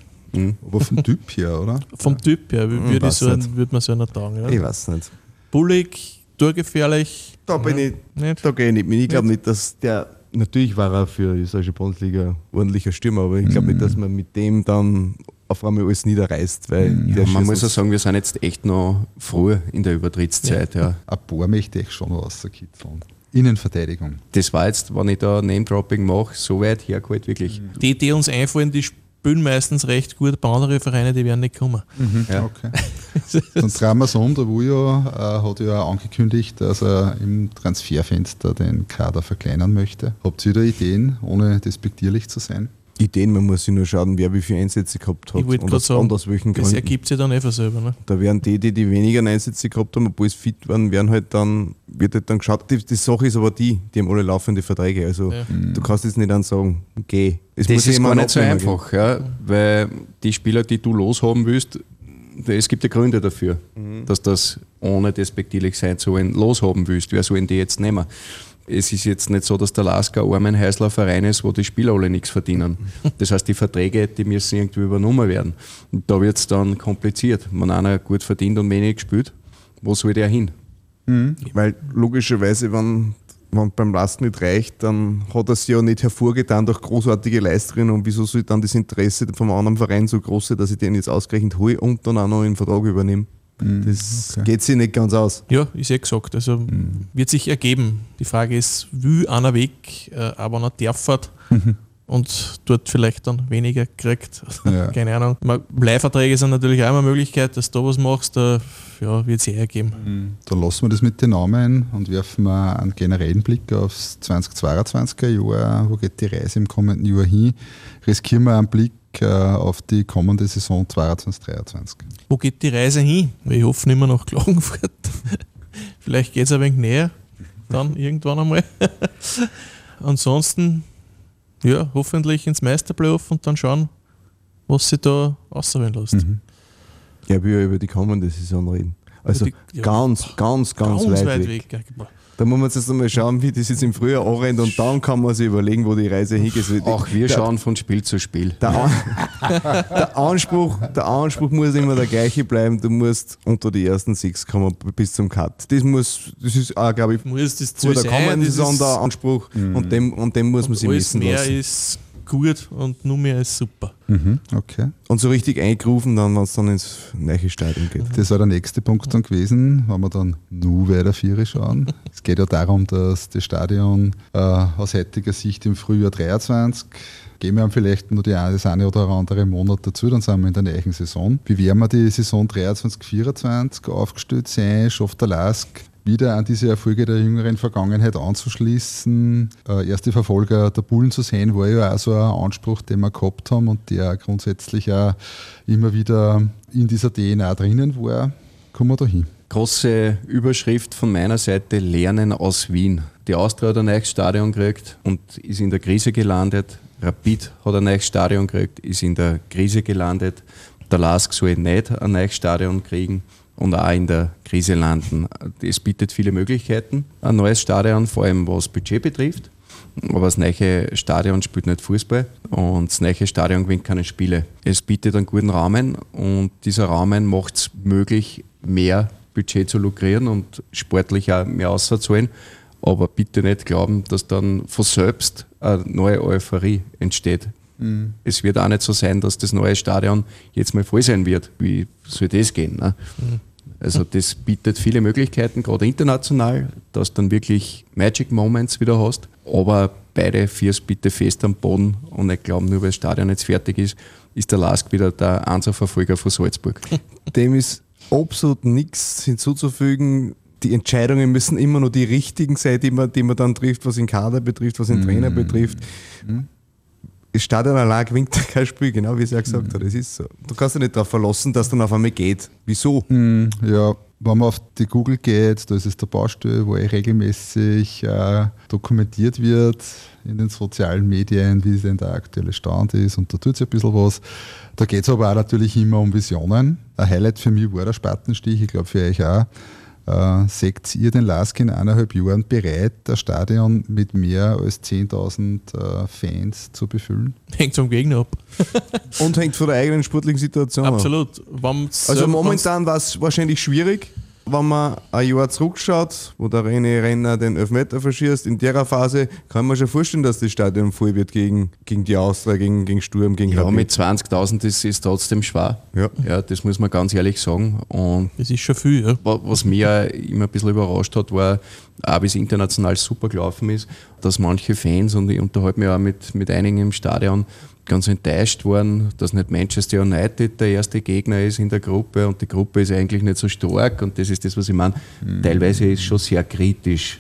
aber vom Typ her, oder? Vom Typ her wür- würde so ein- würde man so einer taugen. Ich Ja. weiß nicht. Bullig, torgefährlich. Da bin ich, Nicht? da gehe ich nicht mit. Ich glaube nicht, dass der, natürlich war er für die österreichische Bundesliga ein ordentlicher Stürmer, aber ich glaube nicht, dass man mit dem dann auf einmal alles niederreißt, weil der Ja, man muss ja sagen, wir sind jetzt echt noch früh in der Übertrittszeit. Ja. Ein paar möchte ich schon rauskitzeln. Innenverteidigung. Das war jetzt, wenn ich da Name-Dropping mache, so weit hergeholt, wirklich. Die, die uns einfallen, die spielen meistens recht gut. Bei anderen Vereinen, die werden nicht kommen. Ja. Okay. Dann drehen wir es um. Der Wujo äh, hat ja angekündigt, dass er im Transferfenster den Kader verkleinern möchte. Habt ihr da Ideen, ohne despektierlich zu sein? Ideen, man muss sich nur schauen, wer wie viele Einsätze gehabt hat Ich und, gerade aus, sagen, und aus welchen Das Gründen. ergibt sich dann von selber. Ne? Da werden die, die, die weniger Einsätze gehabt haben, obwohl es fit waren, werden halt dann wird halt dann geschaut. Die, die Sache ist aber die, die haben alle laufende Verträge. Also Ja. du kannst jetzt nicht dann sagen, geh. Es Das ist gar nicht so gehen. einfach, ja, weil die Spieler, die du loshaben willst, es gibt ja Gründe dafür, dass das ohne despektierlich sein zu wollen loshaben willst. Wer soll ihn die jetzt nehmen? Es ist jetzt nicht so, dass der Lasker ein Armenhäusler Verein ist, wo die Spieler alle nichts verdienen. Das heißt, die Verträge, die müssen irgendwie übernommen werden. Und da wird es dann kompliziert. Wenn einer gut verdient und wenig spielt, wo soll der hin? Weil logischerweise, wenn, wenn beim Last nicht reicht, dann hat er sich ja nicht hervorgetan durch großartige Leistungen und wieso soll dann das Interesse vom anderen Verein so groß sein, dass ich den jetzt ausgerechnet hole und dann auch noch einen Vertrag übernehme. Das okay. geht sich nicht ganz aus. Ja, ist eh gesagt. Also wird sich ergeben. Die Frage ist, will einer weg, äh, aber noch darf hat und dort vielleicht dann weniger kriegt. Ja. Keine Ahnung. Leihverträge sind natürlich auch immer eine Möglichkeit, dass du da was machst. Da ja, wird es eh ergeben. Dann lassen wir das mit den Namen und werfen wir einen generellen Blick aufs 2022er Jahr. Wo geht die Reise im kommenden Jahr hin? Riskieren wir einen Blick äh, auf die kommende Saison 2022-2023. Wo geht die Reise hin? Ich hoffe nicht mehr nach Klagenfurt. Vielleicht geht es ein wenig näher, dann irgendwann einmal. Ansonsten, ja, hoffentlich ins Meisterplayoff und dann schauen, was sie da auswählen lässt. Ja, wir über die kommende Saison reden. Also die- ja. ganz, ganz, ganz, Ganz weit, weg. Da muss man jetzt einmal schauen, wie das jetzt im Frühjahr anrennt und dann kann man sich überlegen, wo die Reise hingeht. Auch wir Der- schauen von Spiel zu Spiel. Der, An der, Anspruch, der Anspruch muss immer der gleiche bleiben. Du musst unter die ersten sechs kommen bis zum Cut. Das muss, das ist auch, glaube ich, Muss das vor der kommenden Saison der Anspruch und, dem, und dem muss man sich messen mehr lassen. ist gut und nur mehr ist super. Mhm, okay. Und so richtig eingerufen, dann, wenn es dann ins neue Stadion geht. Das war der nächste Punkt dann gewesen, wenn wir dann nur weiter Viere schauen. es geht ja darum, dass das Stadion äh, aus heutiger Sicht im Frühjahr 23 gehen wir haben vielleicht nur die, eine- das eine oder andere Monat dazu, dann sind wir in der neuen Saison. Wie werden wir die Saison 23, 24 aufgestellt sein? Schafft der Lask wieder an diese Erfolge der jüngeren Vergangenheit anzuschließen. Äh, erste Verfolger der Bullen zu sein, war ja auch so ein Anspruch, den wir gehabt haben und der grundsätzlich auch immer wieder in dieser DNA drinnen war. Kommen wir da hin. Große Überschrift von meiner Seite: Lernen aus Wien. Die Austria hat ein neues Stadion gekriegt und ist in der Krise gelandet. Rapid hat ein neues Stadion gekriegt, ist in der Krise gelandet. Der LASK soll nicht ein neues Stadion kriegen und auch in der Krise landen. Es bietet viele Möglichkeiten, ein neues Stadion, vor allem was Budget betrifft. Aber das neue Stadion spielt nicht Fußball und das neue Stadion gewinnt keine Spiele. Es bietet einen guten Rahmen und dieser Rahmen macht es möglich, mehr Budget zu lukrieren und sportlich auch mehr auszuzahlen. Aber bitte nicht glauben, dass dann von selbst eine neue Euphorie entsteht. Es wird auch nicht so sein, dass das neue Stadion jetzt mal voll sein wird. Wie soll das gehen? Ne? Also das bietet viele Möglichkeiten, gerade international, dass du dann wirklich Magic Moments wieder hast. Aber beide Viers bitte fest am Boden und nicht glauben, nur weil das Stadion jetzt fertig ist, ist der Lask wieder der Einzelverfolger von Salzburg. Dem ist absolut nichts hinzuzufügen. Die Entscheidungen müssen immer nur die richtigen sein, die man, die man dann trifft, was den Kader betrifft, was den Trainer betrifft. Das Stadion allein gewinnt kein Spiel, genau wie es ja gesagt hat. Das ist so. Du kannst dich nicht darauf verlassen, dass dann auf einmal geht. Wieso? Ja, wenn man auf die Google geht, da ist es der Baustelle, wo eh regelmäßig äh, dokumentiert wird in den sozialen Medien, wie denn der aktuelle Stand ist und da tut sich ein bisschen was. Da geht es aber auch natürlich immer um Visionen. Ein Highlight für mich war der Spatenstich, ich glaube für euch auch. Äh, seht ihr den Lask in eineinhalb Jahren bereit, das Stadion mit mehr als 10.000 äh, Fans zu befüllen? Hängt vom Gegner ab. Und hängt von der eigenen sportlichen Situation ab. Absolut. Also momentan war es wahrscheinlich schwierig, wenn man ein Jahr zurückschaut, wo der René Renner den Elfmeter verschießt. In der Phase kann man schon vorstellen, dass das Stadion voll wird gegen, gegen die Austria, gegen, gegen Sturm, gegen Ja, Rapid. mit 20.000 ist es trotzdem schwer. Ja. ja, das muss man ganz ehrlich sagen. Und Das ist schon viel, ja. Wa- Was mich immer ein bisschen überrascht hat, war, auch wie es international super gelaufen ist, dass manche Fans, und ich unterhalte mich auch mit, mit einigen im Stadion, ganz enttäuscht waren, dass nicht Manchester United der erste Gegner ist in der Gruppe und die Gruppe ist eigentlich nicht so stark und das ist das, was ich meine. Teilweise ist schon sehr kritisch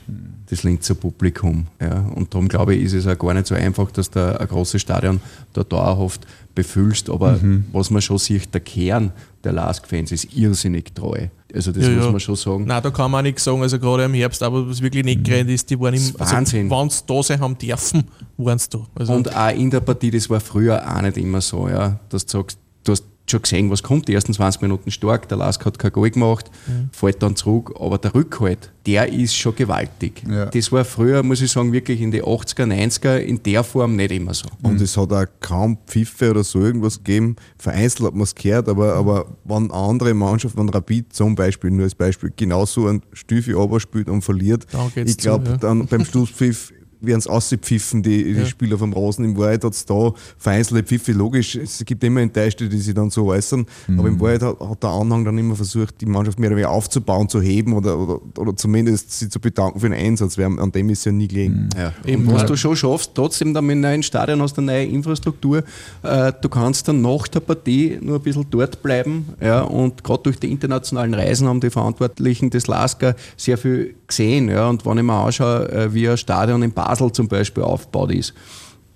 das Linzer Publikum. Ja. Und darum glaube ich, ist es auch gar nicht so einfach, dass du ein großes Stadion da dauerhaft befüllst. Aber was man schon sieht, der Kern der Lask-Fans ist irrsinnig treu. Also das Ja, muss ja. man schon sagen. Nein, da kann man auch nichts sagen. Also gerade im Herbst, aber was wirklich nicht gerannt ist, die waren im ist Wahnsinn. Also, wenn sie da sein haben dürfen, waren sie da. Also, Und auch in der Partie, das war früher auch nicht immer so, ja, dass du sagst, du hast schon gesehen, was kommt, die ersten 20 Minuten stark, der Lask hat kein Goal gemacht, fällt dann zurück, aber der Rückhalt, der ist schon gewaltig. Ja. Das war früher, muss ich sagen, wirklich in den 80er, 90er in der Form nicht immer so. Und es hat auch kaum Pfiffe oder so irgendwas gegeben. Vereinzelt hat man es gehört, aber, aber wenn andere Mannschaft, wenn Rapid zum Beispiel, nur als Beispiel, genauso ein Stüfel spielt und verliert, ich glaube, ja. dann beim Schlusspfiff werden es ausgepfiffen, die, die Ja. Spieler vom Rasen. In Wahrheit hat es da vereinzelte Pfiffe, logisch, es gibt immer Enttäuschte, die sich dann so äußern, aber in Wahrheit hat, hat der Anhang dann immer versucht, die Mannschaft mehr oder weniger aufzubauen, zu heben oder, oder, oder zumindest sie zu bedanken für den Einsatz, weil an dem ist ja nie gelegen. Ja. Eben, was du schon schaffst, trotzdem dann mit einem neuen Stadion hast du eine neue Infrastruktur, äh, du kannst dann nach der Partie nur ein bisschen dort bleiben. Ja, und gerade durch die internationalen Reisen haben die Verantwortlichen des Lasker sehr viel gesehen. Ja, und wenn ich mir anschaue, äh, wie ein Stadion in Basel zum Beispiel aufgebaut ist,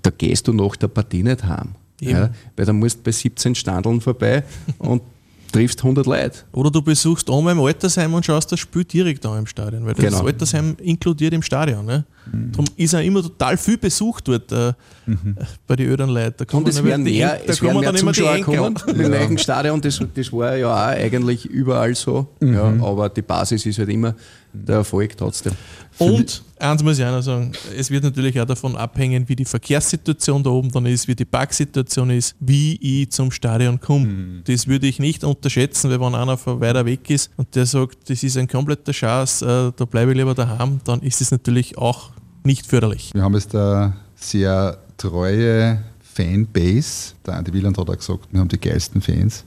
da gehst du nach der Partie nicht heim. Ja, weil da musst du bei 17 Standeln vorbei und triffst 100 Leute. Oder du besuchst einmal im Altersheim und schaust das Spiel direkt an im Stadion, weil das Genau. Altersheim inkludiert im Stadion. Ne? Darum ist ja immer total viel Besuch dort äh, bei den öden Leuten. Da Und es werden mehr, da es werden kommen mehr dann immer die Zuschauer kommen im neuen Stadion. Das, das war ja auch eigentlich überall so. Ja, aber die Basis ist halt immer der Erfolg trotzdem. Und eins muss ich auch noch sagen, es wird natürlich auch davon abhängen, wie die Verkehrssituation da oben dann ist, wie die Parksituation ist, wie ich zum Stadion komme. Das würde ich nicht unterschätzen, weil wenn einer von weiter weg ist und der sagt, das ist ein kompletter Schatz, äh, da bleibe ich lieber daheim, dann ist es natürlich auch nicht förderlich. Wir haben jetzt eine sehr treue Fanbase. Der Andi Wieland hat auch gesagt, wir haben die geilsten Fans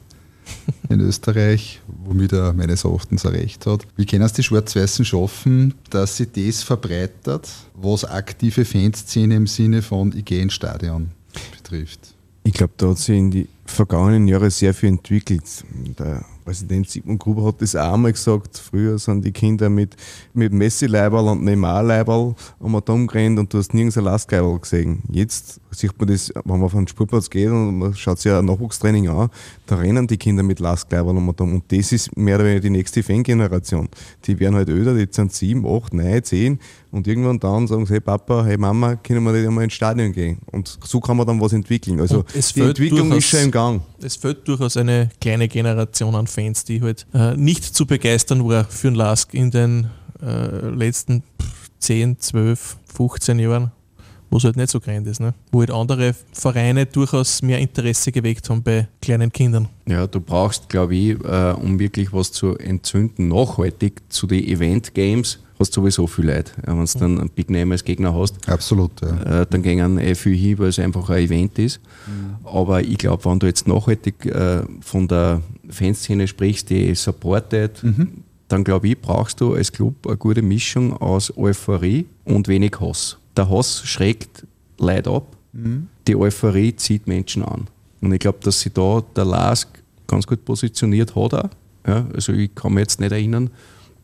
in Österreich, womit er meines Erachtens auch recht hat. Wie können es die Schwarz-Weißen schaffen, dass sie das verbreitert, was aktive Fanszene im Sinne von ich gehe ins Stadion betrifft? Ich glaube, da hat sich in die vergangenen Jahre sehr viel entwickelt. Der Präsident Sigmund Gruber hat das auch einmal gesagt. Früher sind die Kinder mit, mit Messi-Leiberl und Neymar-Leiberl um den Dom gerannt und du hast nirgends ein Lastgeiberl gesehen. Jetzt sieht man das, wenn man auf den Sportplatz geht und man schaut sich ein Nachwuchstraining an, da rennen die Kinder mit Lastgeiberl um den Dom. Und das ist mehr oder weniger die nächste Fangeneration. Die werden halt öder, die sind sieben, acht, neun, zehn und irgendwann dann sagen sie, hey Papa, hey Mama, können wir nicht einmal ins Stadion gehen? Und so kann man dann was entwickeln. Also die Entwicklung ist schon im Gang. Es fehlt durchaus eine kleine Generation an Fans, die halt äh, nicht zu begeistern war für den Lask in den äh, letzten pff, 10, 12, 15 Jahren, wo es halt nicht so grand ist. Ne? Wo halt andere Vereine durchaus mehr Interesse geweckt haben bei kleinen Kindern. Ja, du brauchst, glaube ich, äh, um wirklich was zu entzünden, nachhaltig zu den Event-Games, hast du sowieso viel Leute. Ja, Wenn du dann einen Big Name als Gegner hast, Absolut, ja. äh, dann gehen eh viel hin, weil es einfach ein Event ist. Aber ich glaube, wenn du jetzt nachhaltig äh, von der Fanszene sprichst, die supportet, dann glaube ich, brauchst du als Club eine gute Mischung aus Euphorie und wenig Hass. Der Hass schreckt Leute ab, die Euphorie zieht Menschen an. Und ich glaube, dass sich da der Lask ganz gut positioniert hat. Auch. Ja, also ich kann mich jetzt nicht erinnern,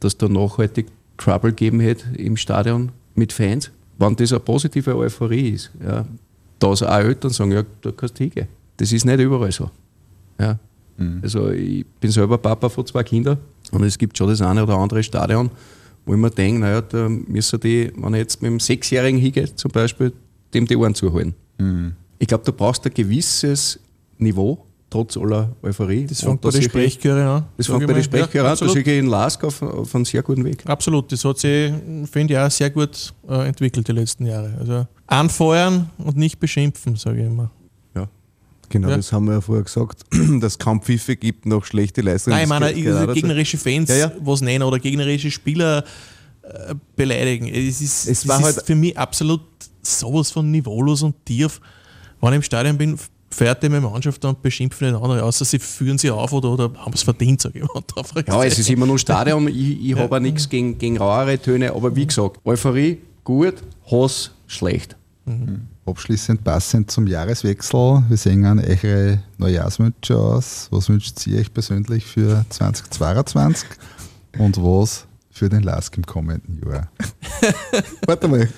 dass da nachhaltig Trouble gegeben hätte im Stadion mit Fans. Wenn das eine positive Euphorie ist, ja, dass auch Eltern sagen, ja, da kannst du hingehen. Das ist nicht überall so. Ja. Also ich bin selber Papa von zwei Kindern und es gibt schon das eine oder andere Stadion, wo ich mir denke, naja, da müssen die, wenn ich jetzt mit einem Sechsjährigen hingehe, zum Beispiel, dem die Ohren zuhalten. Ich glaube, du brauchst ein gewisses Niveau, trotz aller Euphorie. Das fängt bei den Sprechchören an. Das fängt bei den Sprechchören Ja, an, da absolut. sehe ich in Lask auf, auf einem sehr guten Weg. Absolut, das hat sich, finde ich, auch sehr gut äh, entwickelt die letzten Jahre. Also anfeuern und nicht beschimpfen, sage ich immer. Ja. Genau, Ja. das haben wir ja vorher gesagt, dass es kaum Pfiffe gibt, noch schlechte Leistungen. Nein, ich Das meine, dazu. gegnerische Fans Ja, was nennen oder gegnerische Spieler äh, beleidigen. Es ist, Es das war ist halt- für mich absolut sowas von niveaulos und tief. Wenn ich im Stadion bin, fährt die meine Mannschaft und beschimpft nicht andere, außer sie führen sie auf oder, oder haben es verdient, sage ich mal. Ja, es ist immer nur Stadion. Ich, ich habe auch nichts gegen, gegen rauere Töne, aber wie gesagt, Euphorie gut, Hass schlecht. Abschließend passend zum Jahreswechsel. Wir sehen an eure Neujahrswünsche aus. Was wünscht ihr euch persönlich für 2022 und was für den Lask im kommenden Jahr? Warte mal,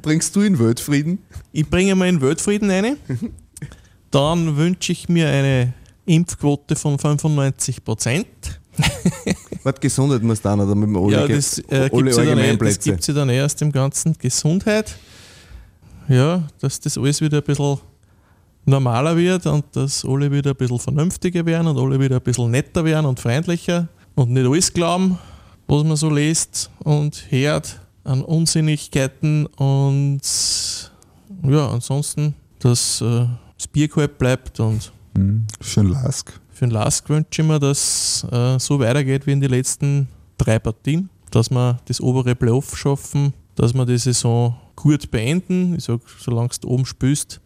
bringst du in Weltfrieden? Ich bringe mal in Weltfrieden rein. Dann wünsche ich mir eine Impfquote von 95 Prozent. Was Gesundheit muss da noch, damit wir alle, ja, das äh, gibt es dann eh- das Allgemeinplätze. gibt's ja dann erst dem Ganzen Gesundheit. Ja, dass das alles wieder ein bisschen normaler wird und dass alle wieder ein bisschen vernünftiger werden und alle wieder ein bisschen netter werden und freundlicher und nicht alles glauben, was man so liest und hört an Unsinnigkeiten und ja, ansonsten, dass äh, Bier kalt bleibt und Mhm. Für den Lask. für den Lask wünsche ich mir, dass äh, so weitergeht wie in den letzten drei Partien, dass wir das obere Playoff schaffen, dass wir die Saison gut beenden. Ich sage, solange du oben spielst,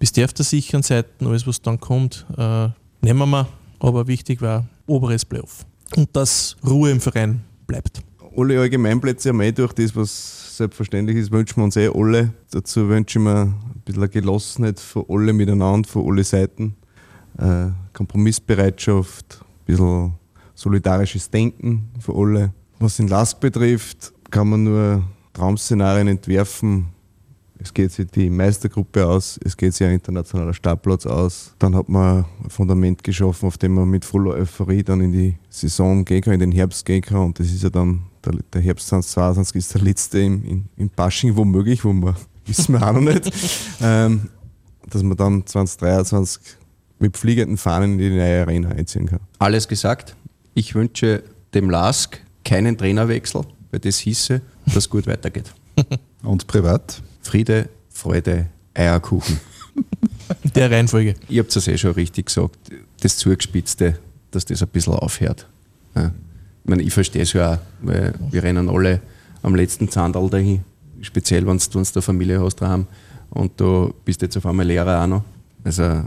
bist du auf der sicheren Seite. Alles, was dann kommt, äh, nehmen wir. Aber wichtig war oberes Playoff. Und dass Ruhe im Verein bleibt. alle Allgemeinplätze haben eh durch das, was selbstverständlich ist, wünschen wir uns eh alle. Dazu wünsche ich mir bisschen eine Gelassenheit von alle miteinander, von alle Seiten. Äh, Kompromissbereitschaft, ein bisschen solidarisches Denken für alle. Was den Lask betrifft, kann man nur Traumszenarien entwerfen. Es geht sich die Meistergruppe aus, es geht sich ein internationaler Startplatz aus. Dann hat man ein Fundament geschaffen, auf dem man mit voller Euphorie dann in die Saison gehen kann, in den Herbst gehen kann. Und das ist ja dann, der, der Herbst 2022 ist der letzte im, in, in Pasching womöglich, wo wir, wissen wir auch noch nicht. Ähm, dass man dann 2023 mit fliegenden Fahnen in die neue Arena einziehen kann. Alles gesagt. Ich wünsche dem Lask keinen Trainerwechsel, weil das hieße, dass es gut weitergeht. Und privat? Friede, Freude, Eierkuchen. In der Reihenfolge. Ihr habt es eh schon richtig gesagt, das Zugespitzte, dass das ein bisschen aufhört. Ja. Ich meine, ich verstehe es ja auch, weil wir rennen alle am letzten Zahndal dahin, speziell wenn du eine Familie hast daheim und du bist jetzt auf einmal Lehrer auch noch. Also,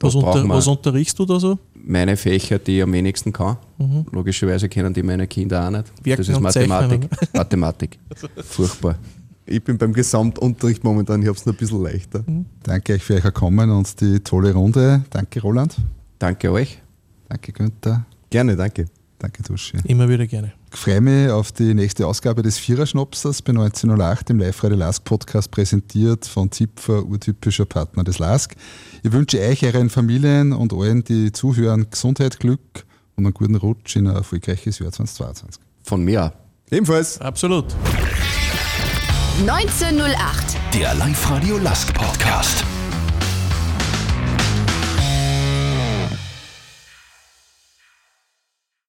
Was, unter, was unterrichst du da so? meine Fächer, die ich am wenigsten kann. Logischerweise kennen die meine Kinder auch nicht. Werken das ist Mathematik. Zeichnen, Mathematik. Furchtbar. Ich bin beim Gesamtunterricht momentan, ich habe es noch ein bisschen leichter. Danke euch für euer Kommen und die tolle Runde. Danke, Roland. Danke euch. Danke, Günther. Gerne, danke. Danke, Duschi. Immer wieder gerne. Ich freue mich auf die nächste Ausgabe des Viererschnopsers bei 1908, dem Live-Radio Lask Podcast, präsentiert von Zipfer, urtypischer Partner des Lask. Ich wünsche euch, euren Familien und allen, die zuhören, Gesundheit, Glück und einen guten Rutsch in ein erfolgreiches Jahr 2022. Von mir. Ebenfalls. Absolut. 1908. Der Live-Radio Lask Podcast.